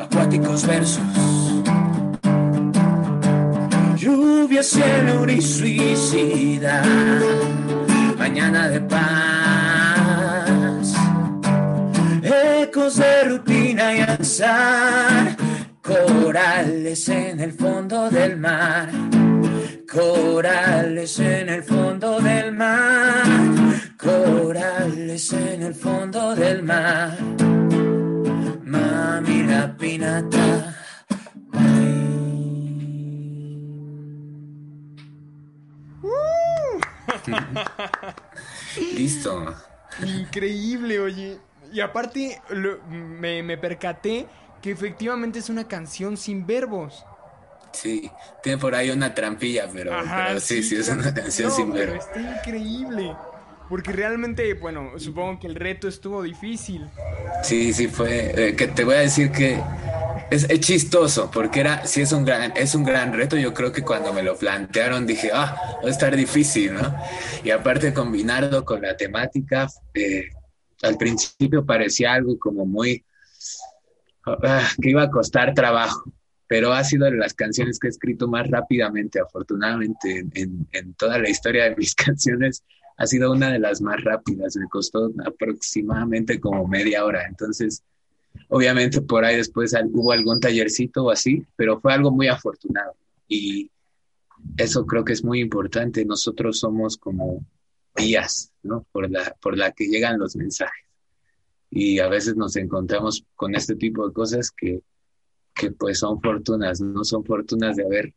Acuáticos versos. Lluvia, cielo y suicida. Mañana de paz y alzar corales en el fondo del mar, corales en el fondo del mar, corales en el fondo del mar. Mami la pinata. [laughs] Listo. Increíble, oye. Y aparte, me, percaté que efectivamente es una canción sin verbos. Sí, tiene por ahí una trampilla, pero, sí, sí, es una canción sin verbos. Está increíble. Porque realmente, bueno, supongo que el reto estuvo difícil. Sí, sí, fue. Eh, que te voy a decir que es, chistoso, porque era, sí es un gran, es un gran reto. Yo creo que cuando me lo plantearon dije, ah, va a estar difícil, ¿no? Y aparte combinarlo con la temática, eh, al principio parecía algo como muy ah, que iba a costar trabajo, pero ha sido de las canciones que he escrito más rápidamente, afortunadamente, en, toda la historia de mis [laughs] canciones. ha sido una de las más rápidas, me costó aproximadamente como media hora, entonces obviamente por ahí después hubo algún tallercito o así, pero fue algo muy afortunado y eso creo que es muy importante, nosotros somos como vías, ¿no? Por la, por la que llegan los mensajes y a veces nos encontramos con este tipo de cosas que, que pues son fortunas, no son fortunas de haber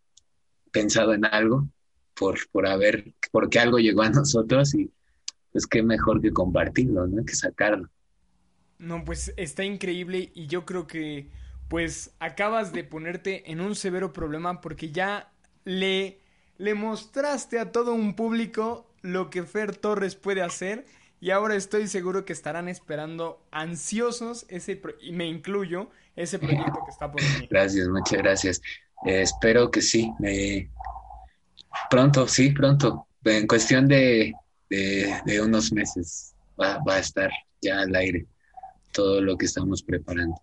pensado en algo, por, por haber, porque algo llegó a nosotros y pues qué mejor que compartirlo, ¿no? Que sacarlo. No, pues está increíble y yo creo que pues acabas de ponerte en un severo problema porque ya le, le mostraste a todo un público lo que Fer Torres puede hacer y ahora estoy seguro que estarán esperando ansiosos ese y me incluyo ese proyecto que está por venir. Gracias, muchas gracias. Eh, espero que sí. pronto, sí, pronto. En cuestión de, de, unos meses va, va, a estar ya al aire todo lo que estamos preparando.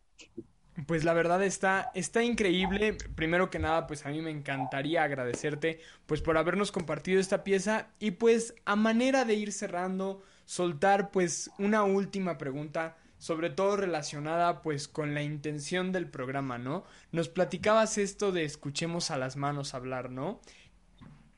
Pues la verdad está, está increíble. Primero que nada, pues a mí me encantaría agradecerte pues por habernos compartido esta pieza y pues a manera de ir cerrando, soltar pues una última pregunta sobre todo relacionada pues con la intención del programa, ¿no? Nos platicabas esto de escuchemos a las manos hablar, ¿no?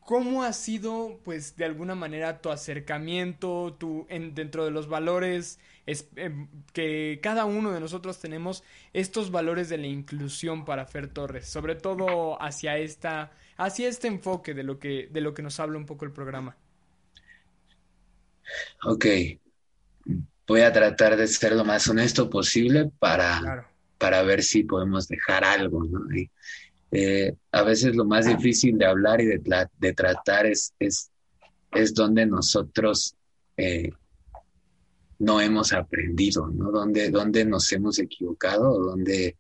¿Cómo ha sido pues de alguna manera tu acercamiento, tu en, dentro de los valores es, em, que cada uno de nosotros tenemos estos valores de la inclusión para Fer Torres, sobre todo hacia esta hacia este enfoque de lo que de lo que nos habla un poco el programa? Ok, voy a tratar de ser lo más honesto posible para, para ver si podemos dejar algo, ¿no? Eh, a veces lo más difícil de hablar y de, de tratar es, es, es donde nosotros eh, no hemos aprendido, ¿no? Donde, donde nos hemos equivocado, donde,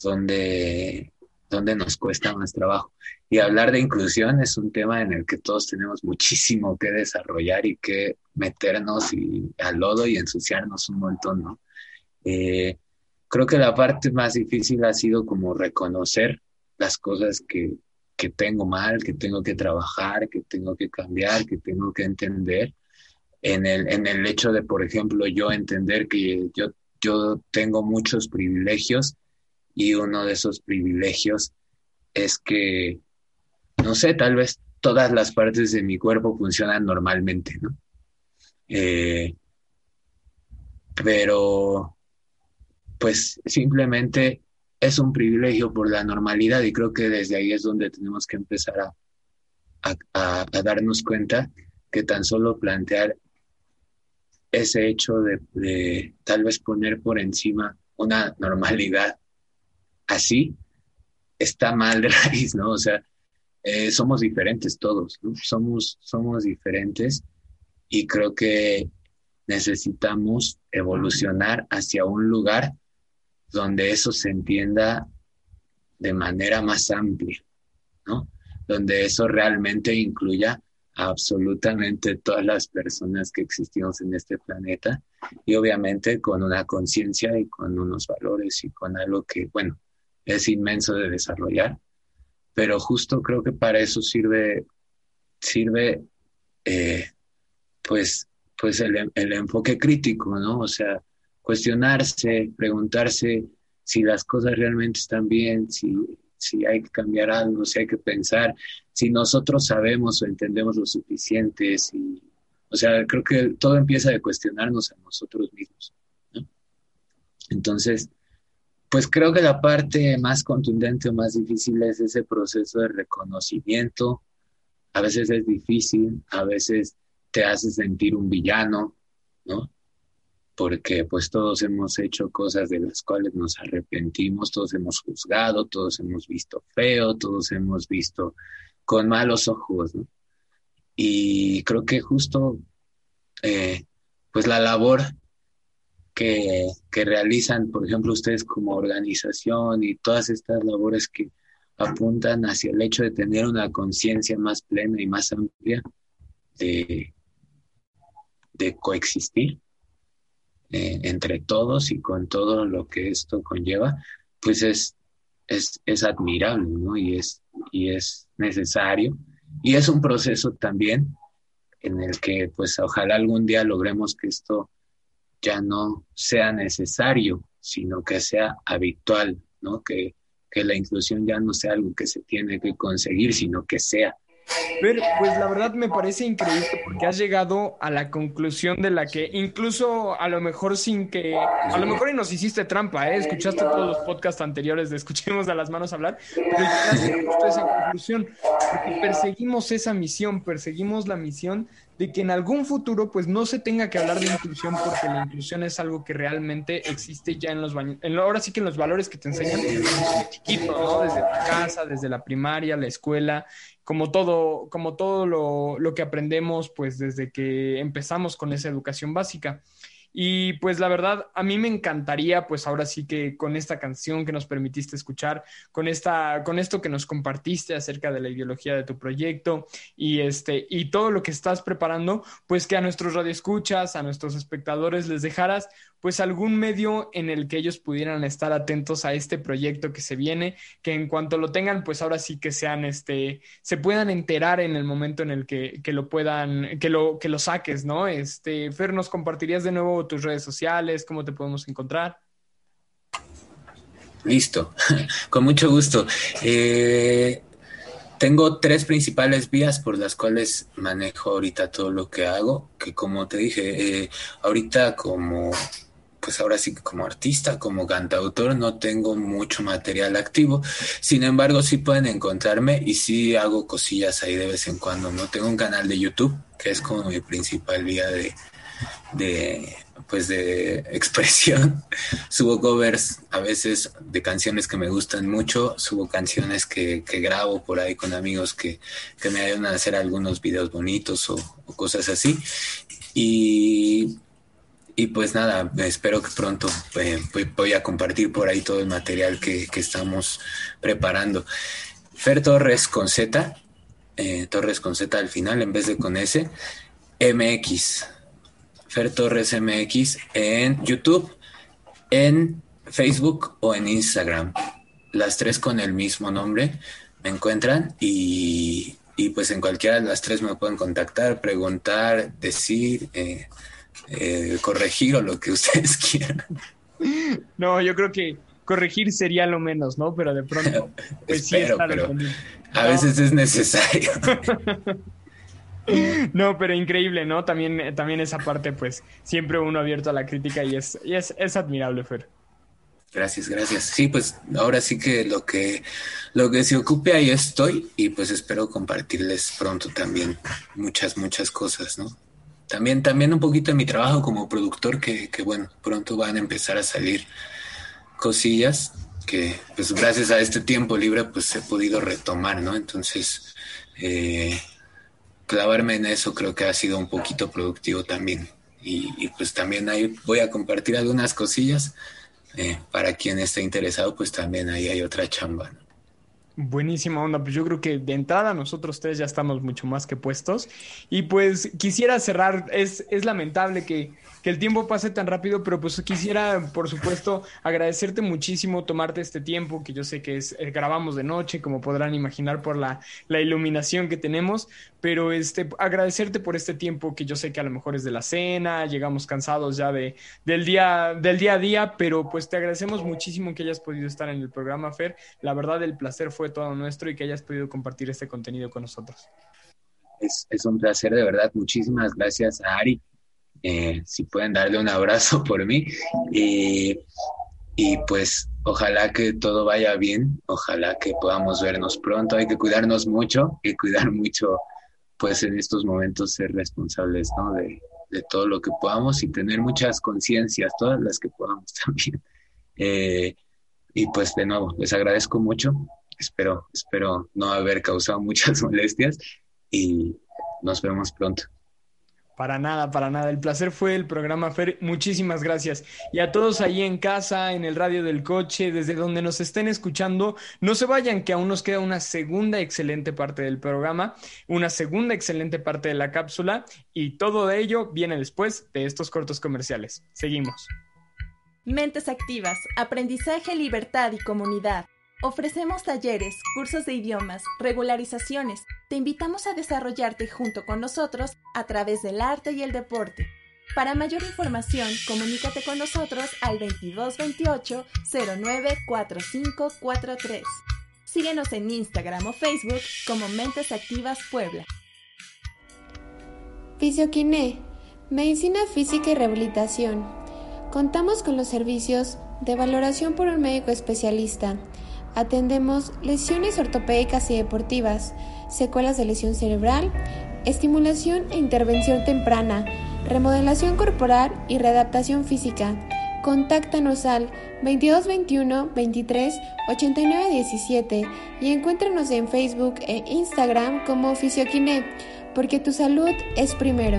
donde donde nos cuesta más trabajo. Y hablar de inclusión es un tema en el que todos tenemos muchísimo que desarrollar y que meternos y, al lodo y ensuciarnos un montón, ¿no? Eh, creo que la parte más difícil ha sido como reconocer las cosas que, que tengo mal, que tengo que trabajar, que tengo que cambiar, que tengo que entender. En el, en el hecho de, por ejemplo, yo entender que yo, yo tengo muchos privilegios y uno de esos privilegios es que, no sé, tal vez todas las partes de mi cuerpo funcionan normalmente, ¿no? Eh, pero, pues simplemente es un privilegio por la normalidad y creo que desde ahí es donde tenemos que empezar a, a, darnos cuenta que tan solo plantear ese hecho de, tal vez poner por encima una normalidad así está mal [laughs] de raíz, ¿no? O sea, eh, somos diferentes todos, ¿no? Somos, somos diferentes y creo que necesitamos evolucionar hacia un lugar donde eso se entienda de manera más amplia, ¿no? Donde eso realmente incluya absolutamente todas las personas que existimos en este planeta y obviamente con una conciencia y con unos valores y con algo que, bueno, es inmenso de desarrollar, pero justo creo que para eso sirve, sirve eh, pues, pues el, el, enfoque crítico, ¿no? O sea, cuestionarse, preguntarse si las cosas realmente están bien, si, si hay que cambiar algo, si hay que pensar, si nosotros sabemos o entendemos lo suficiente, si, o sea, creo que todo empieza de cuestionarnos a nosotros mismos. Entonces, pues creo que la parte más contundente o más difícil es ese proceso de reconocimiento. A veces es difícil, a veces te hace sentir un villano, ¿no? Porque pues todos hemos hecho cosas de las cuales nos arrepentimos, todos hemos juzgado, todos hemos visto feo, todos hemos visto con malos ojos. Y creo que justo, eh, pues la labor que, realizan, por ejemplo, ustedes como organización y todas estas labores que apuntan hacia el hecho de tener una conciencia más plena y más amplia de, de coexistir eh, entre todos y con todo lo que esto conlleva, pues es, es, es admirable ¿no? y, es, y es necesario. Y es un proceso también en el que pues ojalá algún día logremos que esto ya no sea necesario, sino que sea habitual, ¿no? Que, que la inclusión ya no sea algo que se tiene que conseguir, sino que sea. Pero, pues la verdad me parece increíble porque has llegado a la conclusión de la que incluso a lo mejor sin que, a lo mejor y nos hiciste trampa, ¿eh? Escuchaste todos los podcasts anteriores de Escuchemos a las manos hablar, pero llegaste justo a esa conclusión, porque perseguimos esa misión, perseguimos la misión de que en algún futuro pues no se tenga que hablar de inclusión porque la inclusión es algo que realmente existe ya en los baños, ahora sí que en los valores que te enseñan desde chiquito, ¿no? Desde la casa, desde la primaria, la escuela, como todo, como todo lo, lo que aprendemos pues desde que empezamos con esa educación básica. Y pues la verdad, a mí me encantaría, pues ahora sí que con esta canción que nos permitiste escuchar, con esta, con esto que nos compartiste acerca de la ideología de tu proyecto y este, y todo lo que estás preparando, pues que a nuestros radioescuchas, a nuestros espectadores les dejaras pues algún medio en el que ellos pudieran estar atentos a este proyecto que se viene, que en cuanto lo tengan, pues ahora sí que sean, este, se puedan enterar en el momento en el que, que lo puedan, que lo, que lo saques, ¿no? Este, Fer, ¿nos compartirías de nuevo tus redes sociales? ¿Cómo te podemos encontrar? Listo, [laughs] con mucho gusto. Eh, tengo tres principales vías por las cuales manejo ahorita todo lo que hago, que como te dije, eh, ahorita como pues ahora sí como artista, como cantautor, no tengo mucho material activo. Sin embargo, sí pueden encontrarme y sí hago cosillas ahí de vez en cuando. No tengo un canal de YouTube, que es como mi principal vía de, de pues de expresión. [laughs] Subo covers a veces de canciones que me gustan mucho, subo canciones que, que grabo por ahí con amigos que, que, me ayudan a hacer algunos videos bonitos o, cosas así. Y y pues nada, espero que pronto eh, voy a compartir por ahí todo el material que, que estamos preparando. Fer Torres con Z, eh, Torres con Z al final en vez de con S, MX. Fer Torres MX en YouTube, en Facebook o en Instagram. Las tres con el mismo nombre me encuentran y, y pues en cualquiera de las tres me pueden contactar, preguntar, decir. Eh, eh, corregir o lo que [laughs] ustedes quieran. No, yo creo que corregir sería lo menos, ¿no? Pero de pronto, [laughs] pues sí está pero A veces es necesario. [laughs] No, pero increíble, ¿no? También, también esa parte, pues, siempre uno abierto a la crítica y es, y es, es admirable, Fer. Gracias, gracias. Sí, pues ahora sí que lo que lo que se ocupe ahí estoy y pues espero compartirles pronto también muchas, muchas cosas, ¿no? También, también un poquito de mi trabajo como productor, que, que bueno, pronto van a empezar a salir cosillas que pues gracias a este tiempo libre pues he podido retomar, ¿no? Entonces, eh, clavarme en eso creo que ha sido un poquito productivo también. Y, pues también ahí voy a compartir algunas cosillas. Eh, para quien esté interesado, pues también ahí hay otra chamba. Buenísima onda, pues yo creo que de entrada nosotros tres ya estamos mucho más que puestos. Y pues quisiera cerrar, es, es lamentable que, que el tiempo pase tan rápido, pero pues quisiera, por supuesto, agradecerte muchísimo tomarte este tiempo, que yo sé que es, eh, grabamos de noche, como podrán imaginar por la, la iluminación que tenemos, pero este, agradecerte por este tiempo que yo sé que a lo mejor es de la cena, llegamos cansados ya de, del, día, del día a día, pero pues te agradecemos muchísimo que hayas podido estar en el programa, Fer. La verdad, el placer fue todo nuestro y que hayas podido compartir este contenido con nosotros. Es, es un placer, de verdad. Muchísimas gracias a Ari. Eh, si pueden darle un abrazo [laughs] por mí. Y, y pues ojalá que todo vaya bien, ojalá que podamos vernos pronto. Hay que cuidarnos mucho y cuidar mucho, pues en estos momentos ser responsables, ¿no? De, de todo lo que podamos y tener muchas conciencias, todas las que podamos [laughs] también. Eh, y pues de nuevo, les agradezco mucho. Espero, espero no haber causado [laughs] muchas molestias y nos vemos pronto. Para nada, para nada. El placer fue el programa Fer. Muchísimas gracias. Y a todos ahí en casa, en el radio del coche, desde donde nos estén escuchando, no se vayan, que aún nos queda una segunda excelente parte del programa, una segunda excelente parte de la cápsula y todo de ello viene después de estos cortos comerciales. Seguimos. Mentes activas, aprendizaje, libertad y comunidad. Ofrecemos talleres, cursos de idiomas, regularizaciones. Te invitamos a desarrollarte junto con nosotros a través del arte y el deporte. Para mayor información, comunícate con nosotros al 2228 094543. Síguenos en Instagram o Facebook como Mentes Activas Puebla. Fisioquiné, Medicina Física y Rehabilitación. Contamos con los servicios de valoración por un médico especialista Atendemos lesiones ortopédicas y deportivas, secuelas de lesión cerebral, estimulación e intervención temprana, remodelación corporal y readaptación física. Contáctanos al 2221 23 89 17 y encuéntranos en Facebook e Instagram como Fisioquiné, porque tu salud es primero.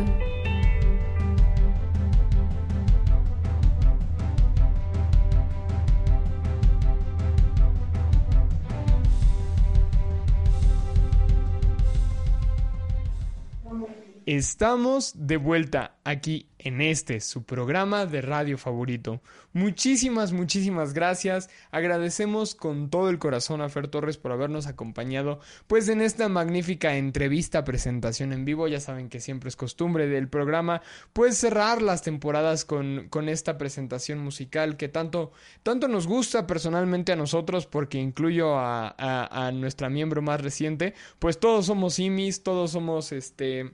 Estamos de vuelta aquí en este, su programa de radio favorito. Muchísimas, muchísimas gracias. Agradecemos con todo el corazón a Fer Torres por habernos acompañado pues en esta magnífica entrevista presentación en vivo. Ya saben que siempre es costumbre del programa pues cerrar las temporadas con, con esta presentación musical que tanto, tanto nos gusta personalmente a nosotros porque incluyo a, a, a nuestra miembro más reciente. Pues todos somos simis, todos somos este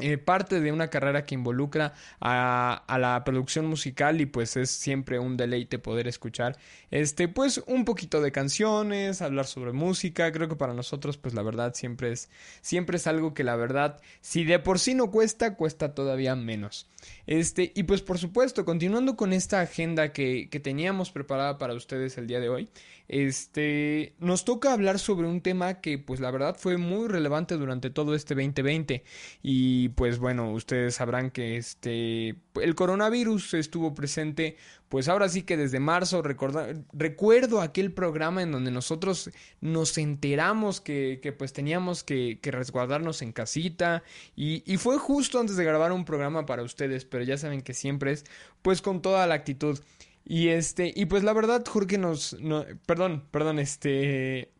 eh, parte de una carrera que involucra a, a, la producción musical y pues es siempre un deleite poder escuchar este pues un poquito de canciones hablar sobre música. Creo que para nosotros pues la verdad siempre es siempre es algo que la verdad si de por sí no cuesta cuesta todavía menos. Este y pues por supuesto continuando con esta agenda que, que teníamos preparada para ustedes el día de hoy este, nos toca hablar sobre un tema que pues la verdad fue muy relevante durante todo este 2020 y pues bueno, ustedes sabrán que este el coronavirus estuvo presente pues ahora sí que desde marzo recuerdo aquel programa en donde nosotros nos enteramos que, que pues teníamos que, que, resguardarnos en casita y, y fue justo antes de grabar un programa para ustedes, pero ya saben que siempre es pues con toda la actitud. Y este, y pues la verdad, Jorge nos, no, perdón, perdón, este,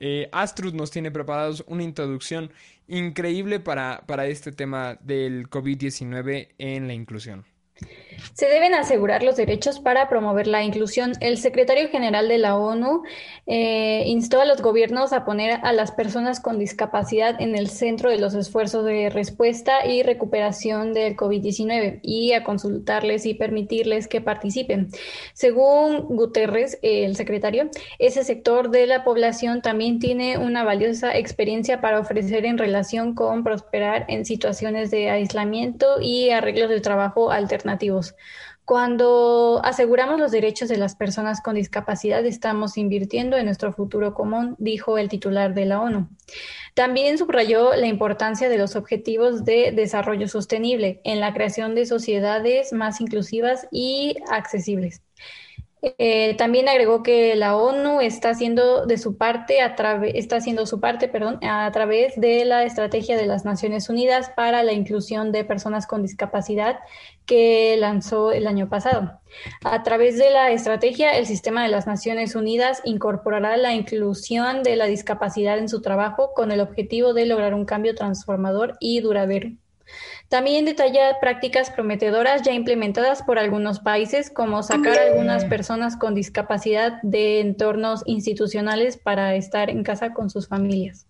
eh, Astrud nos tiene preparados una introducción increíble para, para este tema del COVID-19 en la inclusión. Se deben asegurar los derechos para promover la inclusión. El secretario general de la ONU eh, instó a los gobiernos a poner a las personas con discapacidad en el centro de los esfuerzos de respuesta y recuperación del COVID-19 y a consultarles y permitirles que participen. Según Guterres, el secretario, ese sector de la población también tiene una valiosa experiencia para ofrecer en relación con prosperar en situaciones de aislamiento y arreglos de trabajo alternativos. Cuando aseguramos los derechos de las personas con discapacidad, estamos invirtiendo en nuestro futuro común, dijo el titular de la ONU. También subrayó la importancia de los objetivos de desarrollo sostenible en la creación de sociedades más inclusivas y accesibles. Eh, también agregó que la ONU está haciendo de su parte está haciendo su parte, perdón, a través de la estrategia de las Naciones Unidas para la inclusión de personas con discapacidad que lanzó el año pasado. A través de la estrategia, el sistema de las Naciones Unidas incorporará la inclusión de la discapacidad en su trabajo con el objetivo de lograr un cambio transformador y duradero. También detalla prácticas prometedoras ya implementadas por algunos países, como sacar a algunas personas con discapacidad de entornos institucionales para estar en casa con sus familias.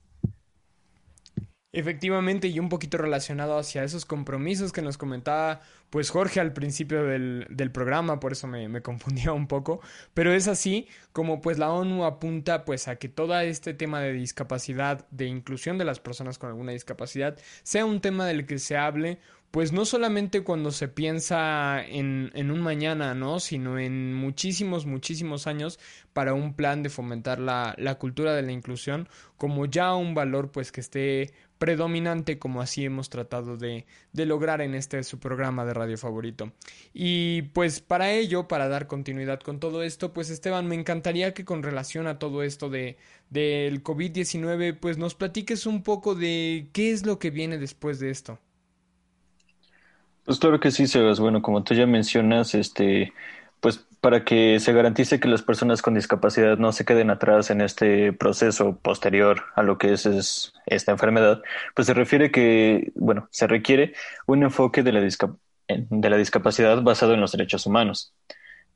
Efectivamente, y un poquito relacionado hacia esos compromisos que nos comentaba pues Jorge al principio del, del programa, por eso me, me, [laughs] confundía un poco, pero es así como pues la ONU apunta pues a que todo este tema de discapacidad, de inclusión de las personas con alguna discapacidad, sea un tema del que se hable pues no solamente cuando se piensa en, en, un mañana, ¿no? Sino en muchísimos, muchísimos años para un plan de fomentar la, la cultura de la inclusión como ya un valor pues que esté predominante como así hemos tratado de, de, lograr en este su programa de radio favorito. Y pues para ello, para dar continuidad con todo esto, pues Esteban, me encantaría que con relación a todo esto de del COVID-19, pues nos platiques un poco de qué es lo que viene después de esto. Pues claro que sí, Sebas. Bueno, como tú ya mencionas, este pues para que se garantice que las personas con discapacidad no se queden atrás en este proceso posterior a lo que es, es esta enfermedad, pues se refiere que, bueno, se requiere un enfoque de la, de la discapacidad basado en los derechos humanos.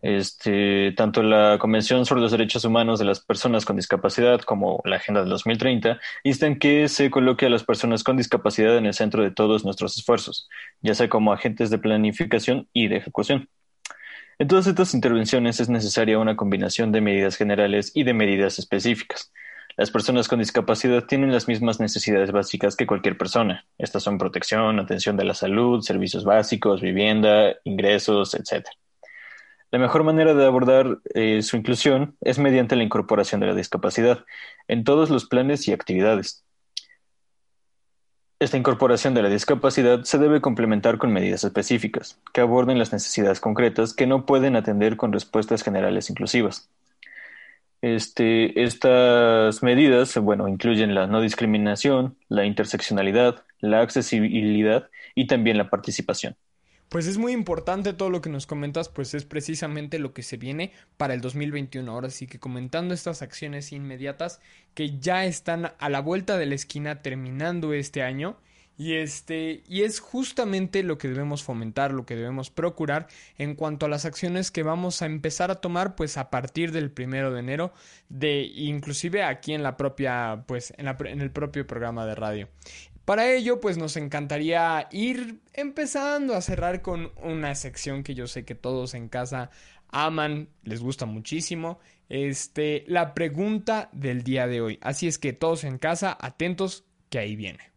Este, tanto la Convención sobre los Derechos Humanos de las Personas con Discapacidad como la Agenda del 2030 instan que se coloque a las personas con discapacidad en el centro de todos nuestros esfuerzos, ya sea como agentes de planificación y de ejecución. En todas estas intervenciones es necesaria una combinación de medidas generales y de medidas específicas. Las personas con discapacidad tienen las mismas necesidades básicas que cualquier persona. Estas son protección, atención de la salud, servicios básicos, vivienda, ingresos, etc. La mejor manera de abordar eh, su inclusión es mediante la incorporación de la discapacidad en todos los planes y actividades. Esta incorporación de la discapacidad se debe complementar con medidas específicas, que aborden las necesidades concretas que no pueden atender con respuestas generales inclusivas. Este, estas medidas, bueno, incluyen la no discriminación, la interseccionalidad, la accesibilidad y también la participación. Pues es muy importante todo lo que nos comentas, pues es precisamente lo que se viene para el 2021. Ahora sí que comentando estas acciones inmediatas que ya están a la vuelta de la esquina terminando este año. Y este, y es justamente lo que debemos fomentar, lo que debemos procurar en cuanto a las acciones que vamos a empezar a tomar, pues a partir del primero de enero, de inclusive aquí en la propia, pues en, en el propio programa de radio. Para ello, pues nos encantaría ir empezando a cerrar con una sección que yo sé que todos en casa aman, les gusta muchísimo. Este, la pregunta del día de hoy. Así es que todos en casa, atentos, que ahí viene.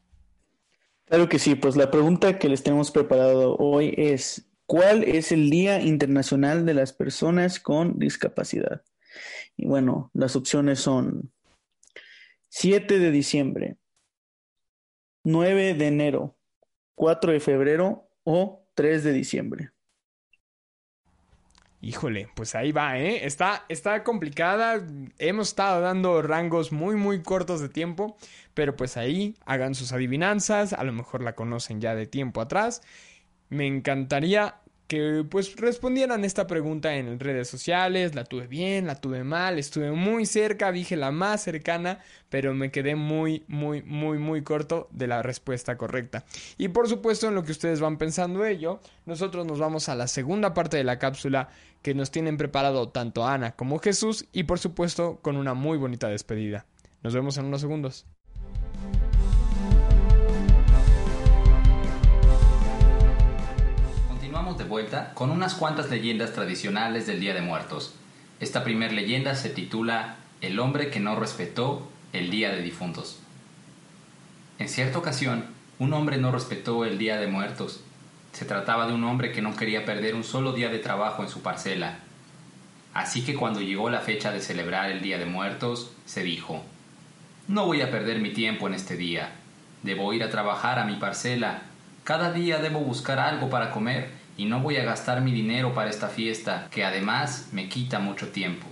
Claro que sí, pues la pregunta que les tenemos preparado hoy es, ¿cuál es el Día Internacional de las Personas con Discapacidad? Y bueno, las opciones son 7 de diciembre, 9 de enero, 4 de febrero o 3 de diciembre. Híjole, pues ahí va, ¿eh? Está, está complicada. Hemos estado dando rangos muy, muy cortos de tiempo. Pero pues ahí hagan sus adivinanzas. A lo mejor la conocen ya de tiempo atrás. Me encantaría que pues respondieran esta pregunta en redes sociales, la tuve bien, la tuve mal, estuve muy cerca, dije la más cercana, pero me quedé muy, muy, muy, muy corto de la respuesta correcta. Y por supuesto en lo que ustedes van pensando ello, nosotros nos vamos a la segunda parte de la cápsula que nos tienen preparado tanto Ana como Jesús y por supuesto con una muy bonita despedida. Nos vemos en unos segundos. De vuelta con unas cuantas leyendas tradicionales del Día de Muertos. Esta primera leyenda se titula El hombre que no respetó el Día de Difuntos. En cierta ocasión, un hombre no respetó el Día de Muertos. Se trataba de un hombre que no quería perder un solo día de trabajo en su parcela. Así que cuando llegó la fecha de celebrar el Día de Muertos, se dijo, No voy a perder mi tiempo en este día. Debo ir a trabajar a mi parcela. Cada día debo buscar algo para comer y no voy a gastar mi dinero para esta fiesta, que además me quita mucho tiempo.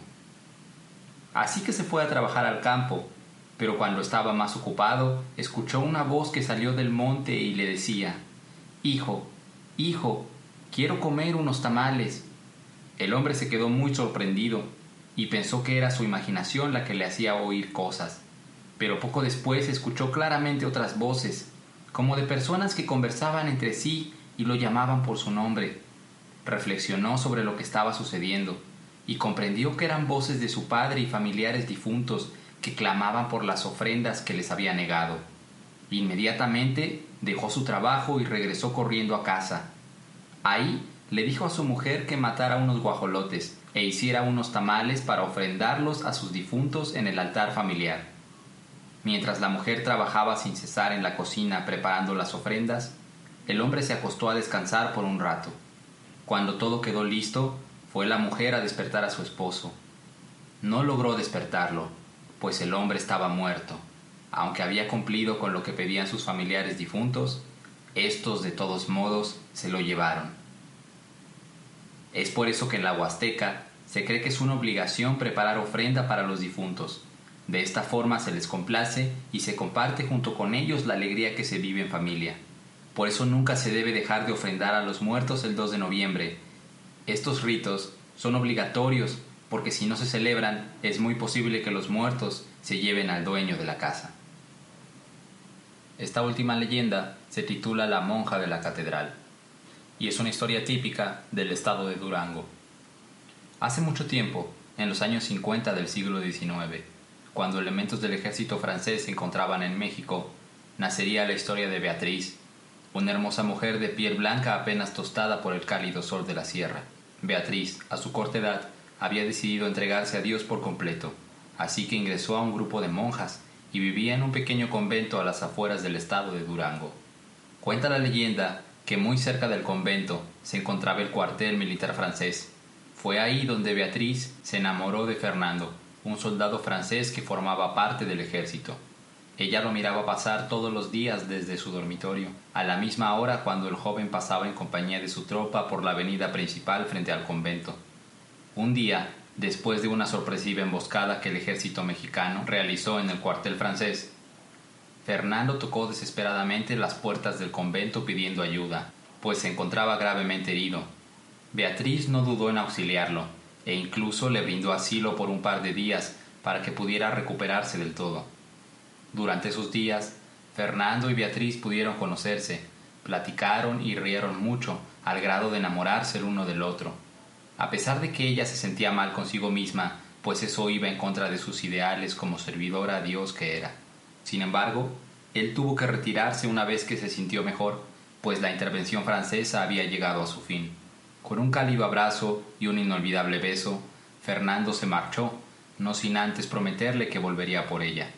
Así que se fue a trabajar al campo, pero cuando estaba más ocupado, escuchó una voz que salió del monte y le decía, Hijo, hijo, quiero comer unos tamales. El hombre se quedó muy sorprendido y pensó que era su imaginación la que le hacía oír cosas, pero poco después escuchó claramente otras voces, como de personas que conversaban entre sí y lo llamaban por su nombre. Reflexionó sobre lo que estaba sucediendo y comprendió que eran voces de su padre y familiares difuntos que clamaban por las ofrendas que les había negado. Inmediatamente dejó su trabajo y regresó corriendo a casa. Ahí le dijo a su mujer que matara unos guajolotes e hiciera unos tamales para ofrendarlos a sus difuntos en el altar familiar. Mientras la mujer trabajaba sin cesar en la cocina preparando las ofrendas, el hombre se acostó a descansar por un rato. Cuando todo quedó listo, fue la mujer a despertar a su esposo. No logró despertarlo, pues el hombre estaba muerto. Aunque había cumplido con lo que pedían sus familiares difuntos, estos de todos modos se lo llevaron. Es por eso que en la Huasteca se cree que es una obligación preparar ofrenda para los difuntos. De esta forma se les complace y se comparte junto con ellos la alegría que se vive en familia. Por eso nunca se debe dejar de ofrendar a los muertos el 2 de noviembre. Estos ritos Son obligatorios porque si no se celebran es muy posible que los muertos se lleven al dueño de la casa. Esta última leyenda se titula La monja de la catedral y es una historia típica del estado de Durango. Hace mucho tiempo, en los años 50 del siglo XIX, cuando elementos del ejército francés se encontraban en México, nacería la historia de Beatriz, una hermosa mujer de piel blanca apenas tostada por el cálido sol de la sierra. Beatriz, a su corta edad, había decidido entregarse a Dios por completo, así que ingresó a un grupo de monjas y vivía en un pequeño convento a las afueras del estado de Durango. Cuenta la leyenda que muy cerca del convento se encontraba el cuartel militar francés. Fue ahí donde Beatriz se enamoró de Fernando, un soldado francés que formaba parte del ejército. Ella lo miraba pasar todos los días desde su dormitorio, a la misma hora cuando el joven pasaba en compañía de su tropa por la avenida principal frente al convento. Un día, después de una sorpresiva emboscada que el ejército mexicano realizó en el cuartel francés, Fernando tocó desesperadamente las puertas del convento pidiendo ayuda, pues se encontraba gravemente herido. Beatriz no dudó en auxiliarlo, e incluso le brindó asilo por un par de días para que pudiera recuperarse del todo. Durante esos días, Fernando y Beatriz pudieron conocerse, platicaron y rieron mucho, al grado de enamorarse el uno del otro. A pesar de que ella se sentía mal consigo misma, pues eso iba en contra de sus ideales como servidora a Dios que era. Sin embargo, él tuvo que retirarse una vez que se sintió mejor, pues la intervención francesa había llegado a su fin. Con un cálido abrazo y un inolvidable beso, Fernando se marchó, no sin antes prometerle que volvería por ella.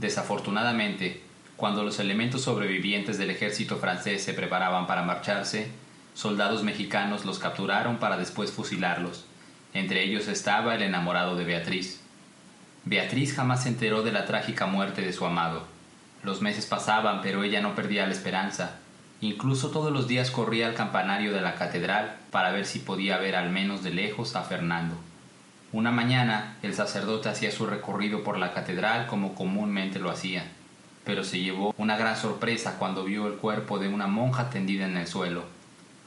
Desafortunadamente, cuando los elementos sobrevivientes del ejército francés se preparaban para marcharse, soldados mexicanos los capturaron para después fusilarlos. Entre ellos estaba el enamorado de Beatriz. Beatriz jamás se enteró de la trágica muerte de su amado. Los meses pasaban, pero ella no perdía la esperanza. Incluso todos los días corría al campanario de la catedral para ver si podía ver al menos de lejos a Fernando. Una mañana el sacerdote hacía su recorrido por la catedral como comúnmente lo hacía, pero se llevó una gran sorpresa cuando vio el cuerpo de una monja tendida en el suelo.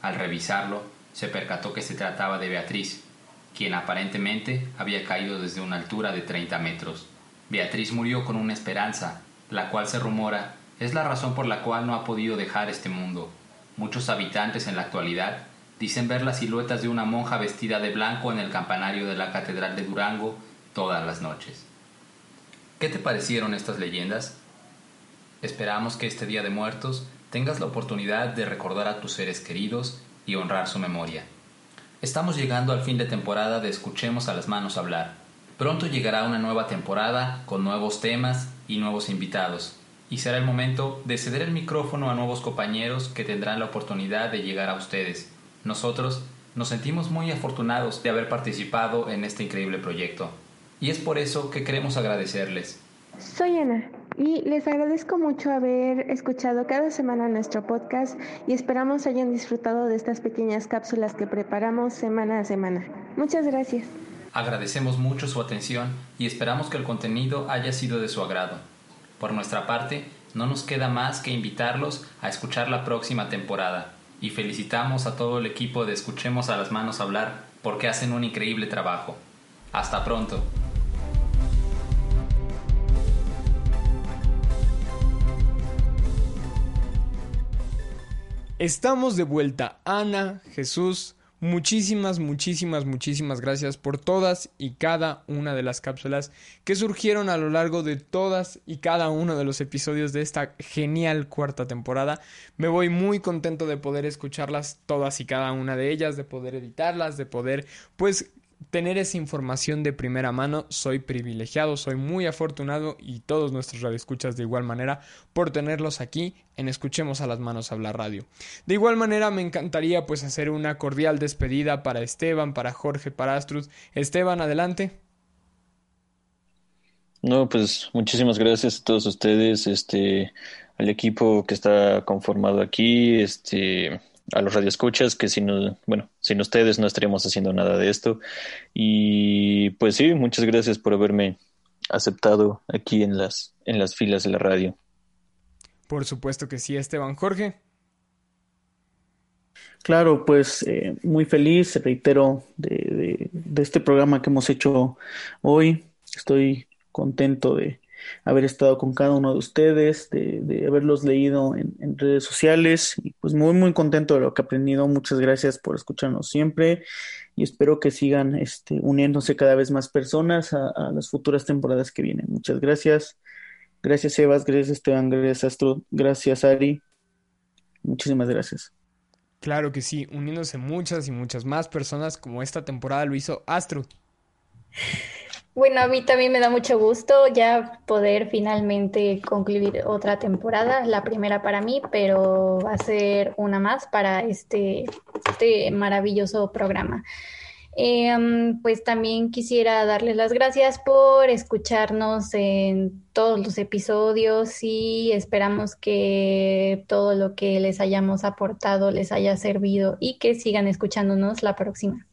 Al revisarlo, se percató que se trataba de Beatriz, quien aparentemente había caído desde una altura de 30 metros. Beatriz murió con una esperanza, la cual se rumora es la razón por la cual no ha podido dejar este mundo. Muchos habitantes en la actualidad dicen ver las siluetas de una monja vestida de blanco en el campanario de la Catedral de Durango todas las noches. ¿Qué te parecieron estas leyendas? Esperamos que este Día de Muertos tengas la oportunidad de recordar a tus seres queridos y honrar su memoria. Estamos llegando al fin de temporada de Escuchemos a las Manos Hablar. Pronto llegará una nueva temporada con nuevos temas y nuevos invitados, y será el momento de ceder el micrófono a nuevos compañeros que tendrán la oportunidad de llegar a ustedes nosotros nos sentimos muy afortunados de haber participado en este increíble proyecto y es por eso que queremos agradecerles. Soy Ana y les agradezco mucho haber escuchado cada semana nuestro podcast y esperamos hayan disfrutado de estas pequeñas cápsulas que preparamos semana a semana. Muchas gracias. Agradecemos mucho su atención y esperamos que el contenido haya sido de su agrado. Por nuestra parte, no nos queda más que invitarlos a escuchar la próxima temporada y felicitamos a todo el equipo de Escuchemos a las Manos Hablar porque hacen un increíble trabajo. Hasta pronto. Estamos de vuelta. Ana, Jesús, Muchísimas, muchísimas, muchísimas gracias por todas y cada una de las cápsulas que surgieron a lo largo de todas y cada uno de los episodios de esta genial cuarta temporada. Me voy muy contento de poder escucharlas todas y cada una de ellas, de poder editarlas, de poder pues tener esa información de primera mano. Soy privilegiado, soy muy afortunado y todos nuestros radioescuchas de igual manera por tenerlos aquí en Escuchemos a las Manos Hablar Radio. De igual manera me encantaría pues hacer una cordial despedida para Esteban, para Jorge, para Astrud. Esteban, adelante. No, pues muchísimas gracias a todos ustedes, este, al equipo que está conformado aquí, este, a los radioescuchas que sin, bueno, sin ustedes no estaríamos haciendo nada de esto. Y pues sí, muchas gracias por haberme aceptado aquí en las, en las filas de la radio. Por supuesto que sí, Esteban Jorge. Claro, pues eh, muy feliz, reitero, de, de, este programa que hemos hecho hoy. Estoy contento de haber estado con cada uno de ustedes, de, de haberlos leído en, en, redes sociales y pues muy muy contento de lo que he aprendido. Muchas gracias por escucharnos siempre y espero que sigan este, uniéndose cada vez más personas a, a las futuras temporadas que vienen. Muchas gracias. Gracias Evas, gracias Esteban, gracias Astro, gracias Ari. Muchísimas gracias. Claro que sí, uniéndose muchas y muchas más personas como esta temporada lo hizo Astro. [laughs] Bueno, a mí también me da mucho gusto ya poder finalmente concluir otra temporada, la primera para mí, pero va a ser una más para este, este maravilloso programa. Eh, pues también quisiera darles las gracias por escucharnos en todos los episodios y esperamos que todo lo que les hayamos aportado les haya servido y que sigan escuchándonos la próxima.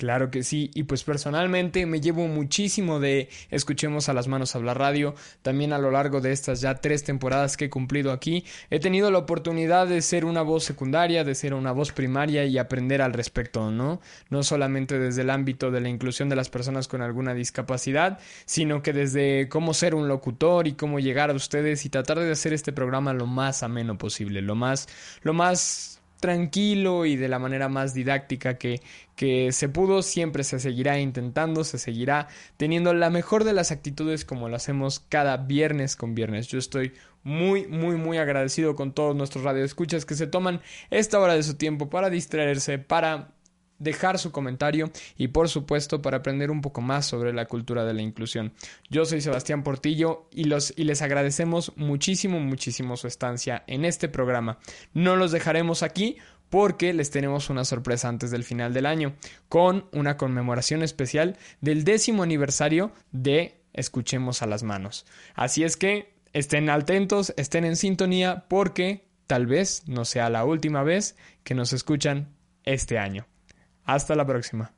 Claro que sí, y pues personalmente me llevo muchísimo de Escuchemos a las manos hablar radio, también a lo largo de estas ya tres temporadas que he cumplido aquí, he tenido la oportunidad de ser una voz secundaria, de ser una voz primaria y aprender al respecto, ¿no? No solamente desde el ámbito de la inclusión de las personas con alguna discapacidad, sino que desde cómo ser un locutor y cómo llegar a ustedes y tratar de hacer este programa lo más ameno posible, lo más, lo más tranquilo y de la manera más didáctica que, que se pudo, siempre se seguirá intentando, se seguirá teniendo la mejor de las actitudes como lo hacemos cada viernes con viernes. Yo estoy muy, muy, muy agradecido con todos nuestros radioescuchas que se toman esta hora de su tiempo para distraerse, para dejar su comentario y por supuesto para aprender un poco más sobre la cultura de la inclusión. Yo soy Sebastián Portillo y, los, y les agradecemos muchísimo, muchísimo su estancia en este programa. No los dejaremos aquí porque les tenemos una sorpresa antes del final del año, con una conmemoración especial del décimo aniversario de Escuchemos a las manos. Así es que estén atentos, estén en sintonía porque tal vez no sea la última vez que nos escuchan este año. Hasta la próxima.